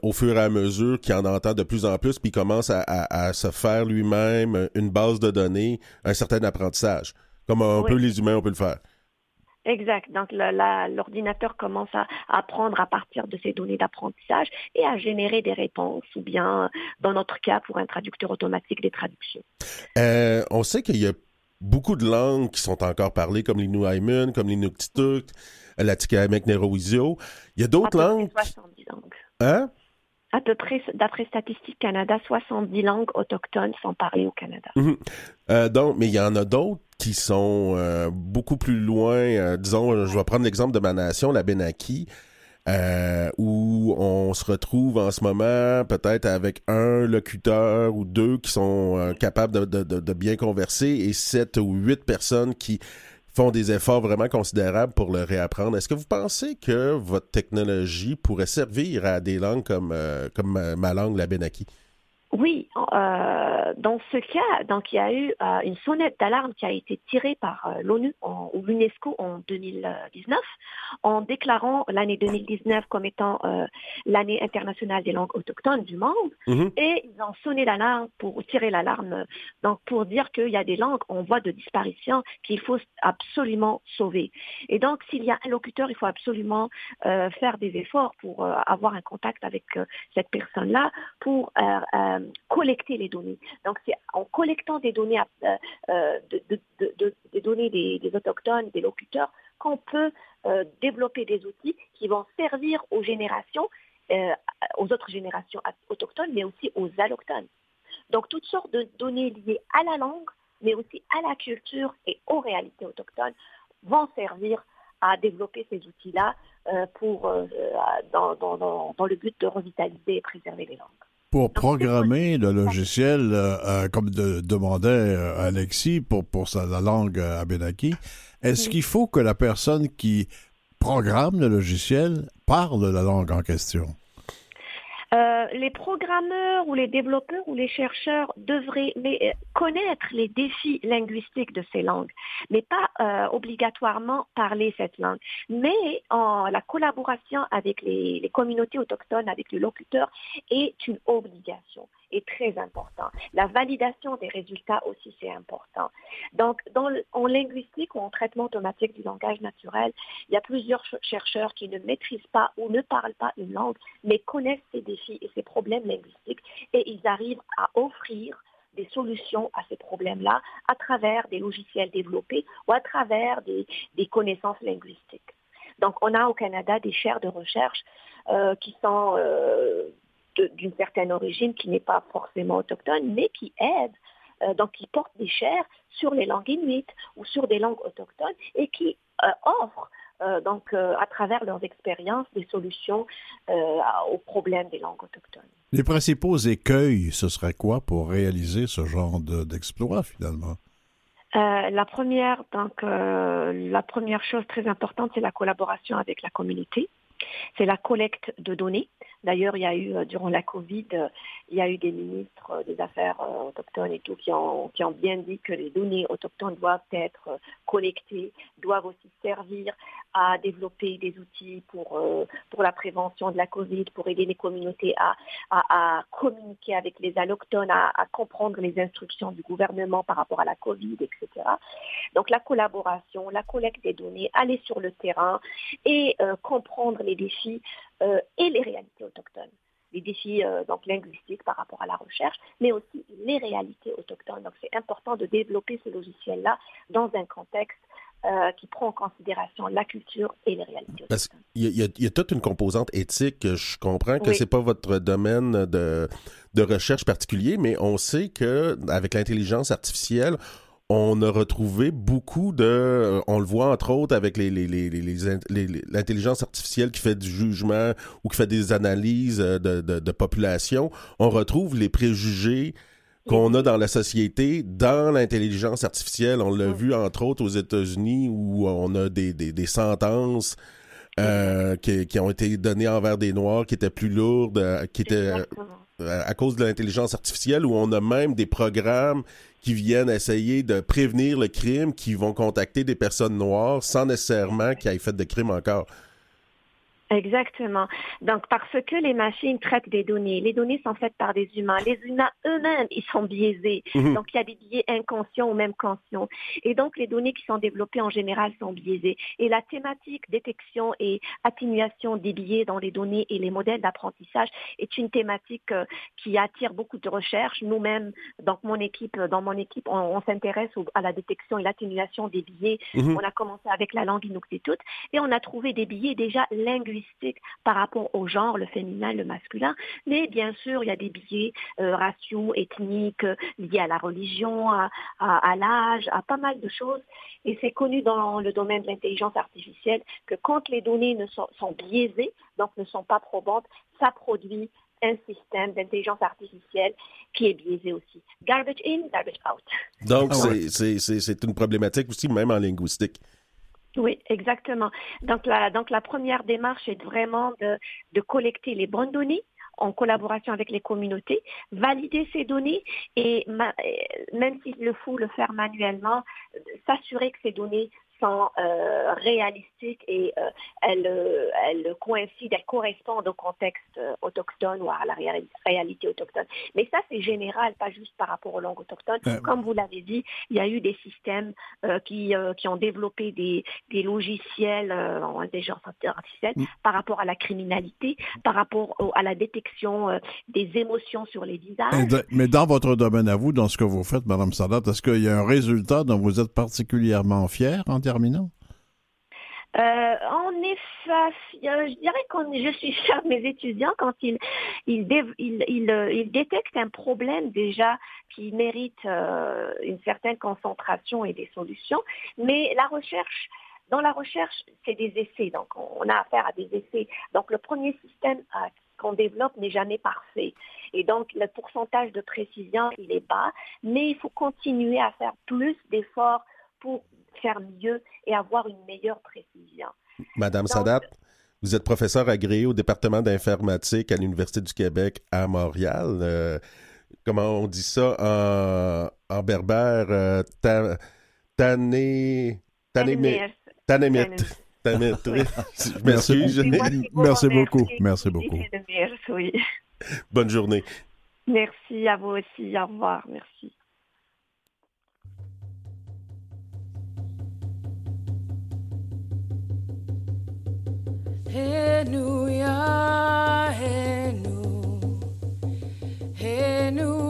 Au fur et à mesure qu'il en entend de plus en plus, puis commence à, se faire lui-même une base de données, un certain apprentissage. Comme un peu les humains, on peut le faire. Exact. Donc l'ordinateur commence à apprendre à partir de ces données d'apprentissage et à générer des réponses, ou bien dans notre cas pour un traducteur automatique des traductions. Euh, on sait qu'il y a beaucoup de langues qui sont encore parlées, comme l'Inuaimun, comme l'Inuktitut, l'Atikamek Neroizio. Il y a d'autres langues. 70 langues. Hein? À peu près, d'après Statistique Canada, 70 langues autochtones sont parlées au Canada. Mhm. Euh, donc, mais il y en a d'autres qui sont euh, beaucoup plus loin. Euh, disons, je vais prendre l'exemple de ma nation, la Benaki, où on se retrouve en ce moment peut-être avec un locuteur ou deux qui sont capables de, bien converser et sept ou huit personnes qui font des efforts vraiment considérables pour le réapprendre. Est-ce que vous pensez que votre technologie pourrait servir à des langues comme, comme ma langue, la Benaki? Oui, euh, dans ce cas, donc il y a eu euh, une sonnette d'alarme qui a été tirée par euh, l'ONU ou l'UNESCO en 2019 en déclarant l'année 2019 comme étant euh, l'année internationale des langues autochtones du monde mhm. et ils ont sonné l'alarme pour tirer l'alarme donc pour dire qu'il y a des langues en voie de disparition qu'il faut absolument sauver. Et donc s'il y a un locuteur, il faut absolument faire des efforts pour avoir un contact avec cette personne-là pour euh, les données. Donc, c'est en collectant des données, euh, euh, des, données des, autochtones, des locuteurs, qu'on peut développer des outils qui vont servir aux générations, aux autres générations autochtones, mais aussi aux allochtones. Donc, toutes sortes de données liées à la langue, mais aussi à la culture et aux réalités autochtones vont servir à développer ces outils-là pour, dans, le but de revitaliser et préserver les langues. Pour programmer le logiciel, euh, euh, comme demandait euh, Alexis pour, pour sa, la langue abénaki, est-ce qu'il faut que la personne qui programme le logiciel parle la langue en question? Euh, les programmeurs ou les développeurs ou les chercheurs devraient euh, connaître les défis linguistiques de ces langues, mais pas euh, obligatoirement parler cette langue. Mais en, la collaboration avec les, les communautés autochtones, avec les locuteurs, est une obligation est très important. La validation des résultats aussi, c'est important. Donc, dans en linguistique ou en traitement automatique du langage naturel, il y a plusieurs chercheurs qui ne maîtrisent pas ou ne parlent pas une langue, mais connaissent ces défis et ces problèmes linguistiques et ils arrivent à offrir des solutions à ces problèmes-là à travers des logiciels développés ou à travers des, connaissances linguistiques. Donc, on a au Canada des chaires de recherche euh, qui sont euh, d'une certaine origine qui n'est pas forcément autochtone, mais qui aide, euh, donc qui porte des chaires sur les langues inuites ou sur des langues autochtones et qui euh, offrent euh, donc à travers leurs expériences des solutions aux problèmes des langues autochtones. Les principaux écueils, ce serait quoi pour réaliser ce genre d'exploit finalement? la première, donc, la première chose très importante, c'est la collaboration avec la communauté. C'est la collecte de données. D'ailleurs, il y a eu, euh, durant la Covid, euh, il y a eu des ministres euh, des Affaires autochtones et tout qui ont, bien dit que les données autochtones doivent être collectées, doivent aussi servir à développer des outils pour, pour la prévention de la Covid, pour aider les communautés à, à, communiquer avec les allochtones, à, comprendre les instructions du gouvernement par rapport à la Covid, etc. Donc la collaboration, la collecte des données, aller sur le terrain et comprendre les défis et les réalités autochtones. Les défis euh, donc linguistiques par rapport à la recherche, mais aussi les réalités autochtones. Donc c'est important de développer ce logiciel-là dans un contexte euh, qui prend en considération la culture et les réalités. Parce il, y a, il y, a, toute une composante éthique. Je comprends que c'est pas votre domaine de, de recherche particulier, mais on sait que avec l'intelligence artificielle, on a retrouvé beaucoup de, euh, on le voit entre autres avec les, l'intelligence artificielle qui fait du jugement ou qui fait des analyses euh, de, population, on retrouve les préjugés qu'on a dans la société, dans l'intelligence artificielle. On l'a vu entre autres aux États-Unis où on a des, sentences euh, qui, ont été données envers des Noirs qui étaient plus lourdes, qui étaient à cause de l'intelligence artificielle, où on a même des programmes qui viennent essayer de prévenir le crime, qui vont contacter des personnes noires sans nécessairement qu'ils aient fait de crime encore. Exactement. Donc, parce que les machines traitent des données, les données sont faites par des humains. Les humains eux-mêmes, ils sont biaisés. Mhm. Donc, il y a des biais inconscients ou même conscients. Et donc, les données qui sont développées en général sont biaisées. Et la thématique détection et atténuation des biais dans les données et les modèles d'apprentissage est une thématique euh, qui attire beaucoup de recherches. Nous-mêmes, donc mon équipe, dans mon équipe, on, s'intéresse à la détection et l'atténuation des biais. Mhm. On a commencé avec la langue inuktitut et on a trouvé des biais déjà linguistiques par rapport au genre, le féminin, le masculin. Mais bien sûr, il y a des biais euh, raciaux, ethniques, euh, liés à la religion, à, l'âge, à pas mal de choses. Et c'est connu dans le domaine de l'intelligence artificielle que quand les données ne sont, biaisées, donc ne sont pas probantes, ça produit un système d'intelligence artificielle qui est biaisé aussi. Garbage in, garbage out. Donc, ah c'est une problématique aussi, même en linguistique. Oui, exactement. Donc la, donc la première démarche est vraiment de, de collecter les bonnes données en collaboration avec les communautés, valider ces données et même s'il faut le faire manuellement, s'assurer que ces données sont euh, réalistiques et euh, elles, euh, elles, coïncident, elles correspondent au contexte autochtone ou à la réalité autochtone. Mais ça, c'est général, pas juste par rapport aux langues autochtones. Comme vous l'avez dit, il y a eu des systèmes qui, qui ont développé des, des logiciels en intelligence artificielle mm. par rapport à la criminalité, par rapport à la détection des émotions sur les visages. Mais dans votre domaine à vous, dans ce que vous faites, Mme Sadat, est-ce qu'il y a un résultat dont vous êtes particulièrement fier en terminant euh, en effet, je dirais que je suis fière de mes étudiants quand ils, ils, euh, détectent un problème déjà qui mérite euh, une certaine concentration et des solutions. Mais la recherche, dans la recherche, c'est des essais. Donc, on a affaire à des essais. Donc, le premier système qu'on développe n'est jamais parfait. Et donc, le pourcentage de précision, il est bas. Mais il faut continuer à faire plus d'efforts pour faire mieux et avoir une meilleure précision. Madame Sadat, vous êtes professeur agréé au département d'informatique à l'Université du Québec à Montréal. Euh, comment on dit ça en, berbère? Euh, tané... Tané... Je m'excuse. Merci beaucoup. Merci beaucoup. Bonne journée. Merci à vous aussi. Au revoir. Merci. Hallelujah, Henu Henu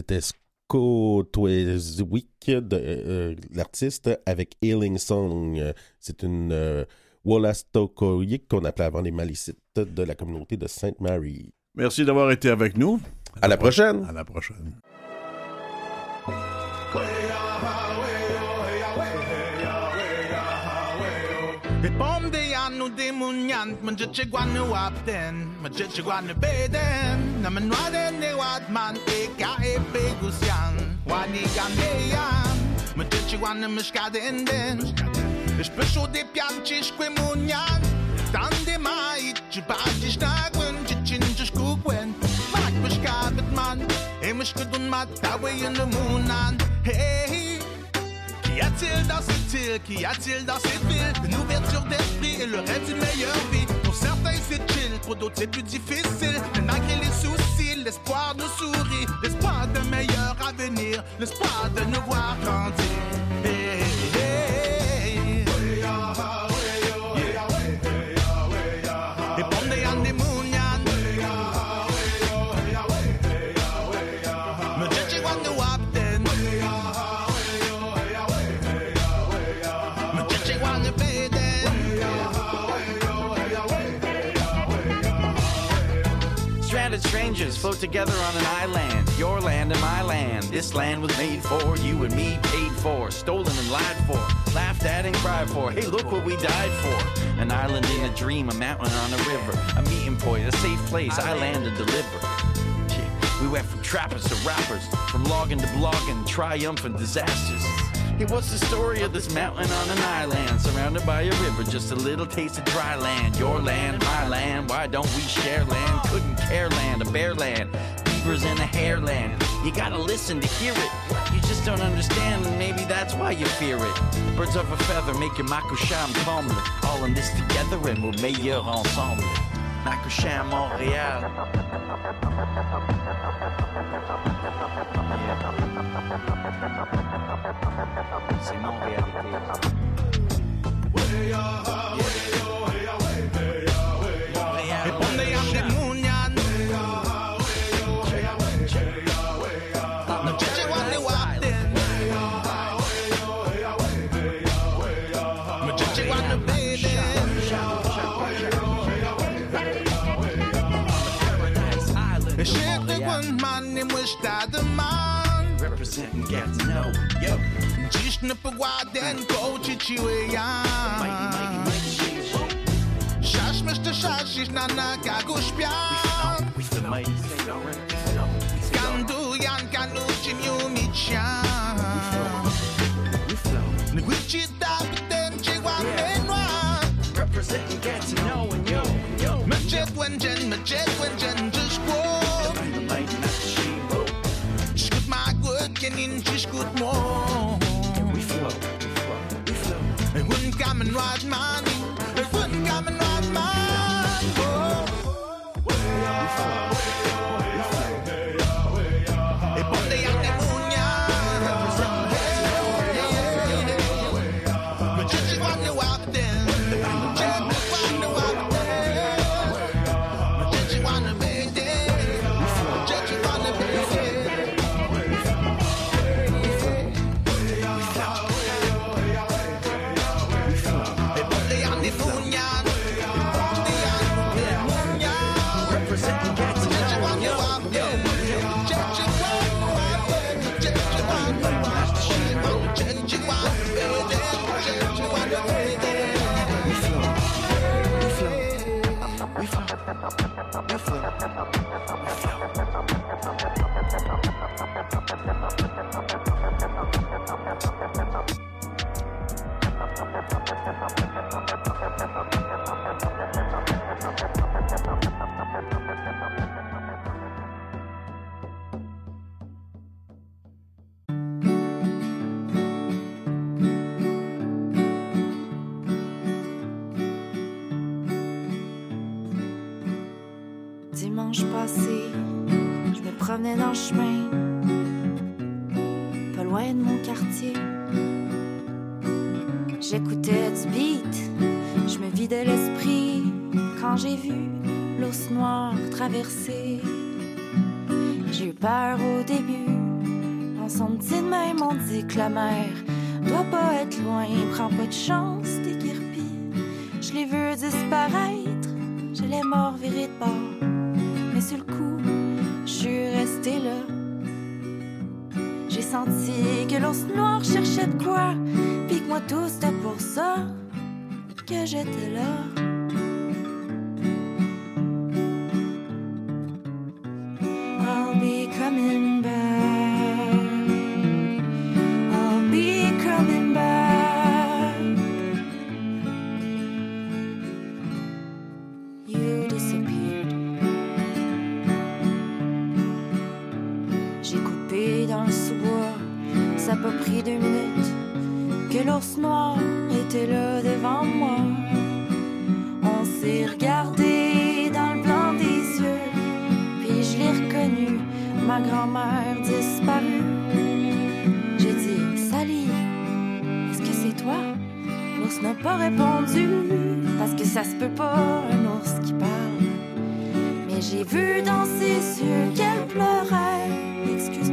C'était Scotweswick, de euh, l'artiste, avec Healing Song. C'est une euh, Wallastocoïque qu'on appelait avant les malicites de la communauté de Sainte-Marie. Merci d'avoir été avec nous. À la prochaine. À la prochaine. nu de munyant Mă ce guanu apten Mă ce guanu beden Na mă noare ne watman E ca e pe gusian Wani gandean Mă ce guanu mă scade în Își pășu de pian ciși cu munyan Tan de mai Ce paci ștaguen Ce cinciși cu quen Mac mă scabet E mă scădun mat Tawe în lumunan Hei Qui a-t-il dans cette île? Qui a-t-il dans cette ville? Une ouverture d'esprit et le rêve d'une meilleure vie. Pour certains c'est chill, pour d'autres c'est plus difficile. Mais malgré les soucis, l'espoir nous sourit. L'espoir d'un meilleur avenir L'espoir de nous voir grandir float together on an island. Your land and my land. This land was made for you and me, paid for, stolen and lied for, laughed at and cried for. Hey, look what we died for. An island in a dream, a mountain on a river, a meeting point, a safe place. I land and deliver. We went from trappers to rappers, from logging to blogging, triumphant disasters. Hey, what's the story of this mountain on an island surrounded by a river? Just a little taste of dry land. Your land, my land. Why don't we share land? Couldn't care land, a bare land. Beavers in a hair land. You gotta listen to hear it. You just don't understand, and maybe that's why you fear it. Birds of a feather make your Makusham comble. All in this together, and we're meilleurs ensemble. Makusham, Montréal. J'ai coupé dans le sous-bois, ça peut pris deux minutes que l'ours noir était là devant moi. On s'est regardé dans le blanc des yeux, puis je l'ai reconnu, ma grand-mère disparue. J'ai dit, Sally, est-ce que c'est toi? L'ours n'a pas répondu, parce que ça se peut pas, un ours qui parle. Mais j'ai vu dans ses yeux qu'elle pleurait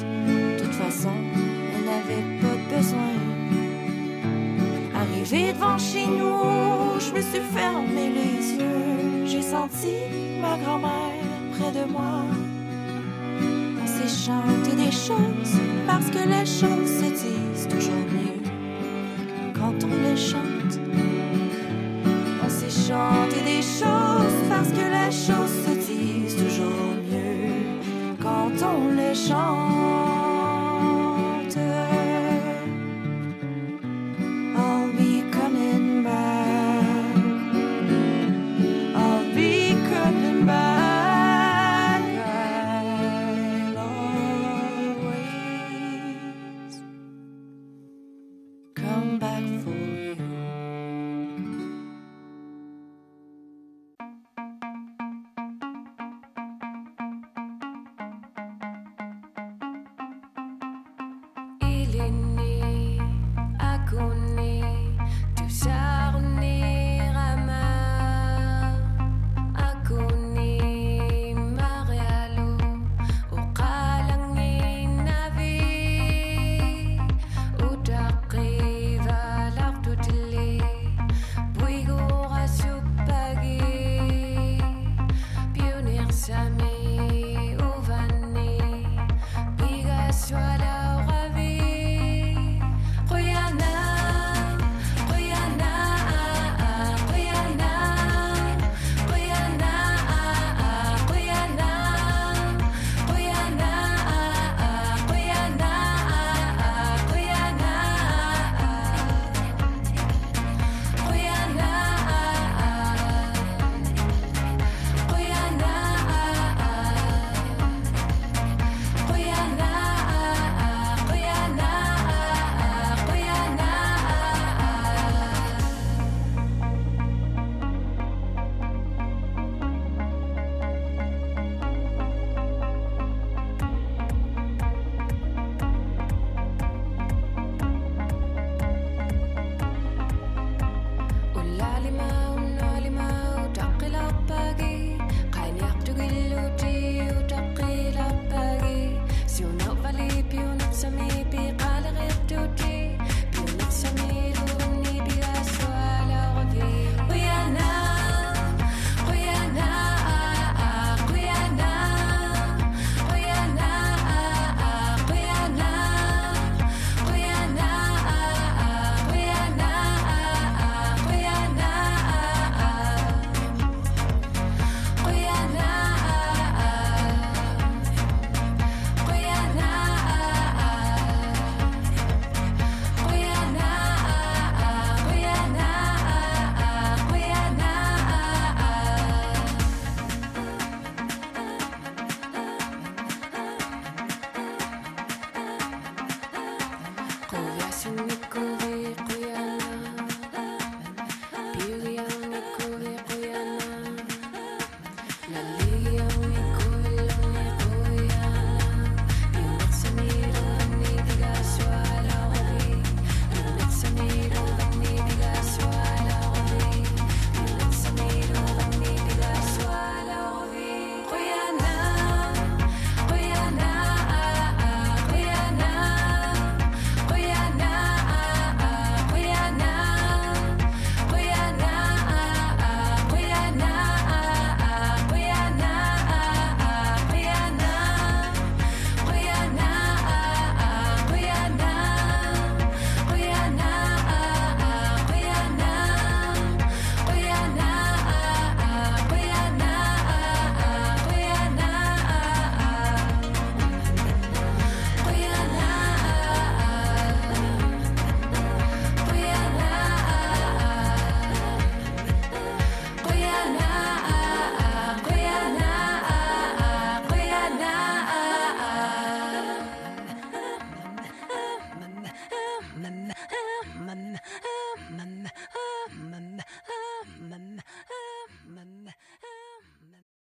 De toute façon, elle n'avait pas besoin. Arrivé devant chez nous, je me suis fermé les yeux. J'ai senti ma grand-mère près de moi chanter des choses parce que les choses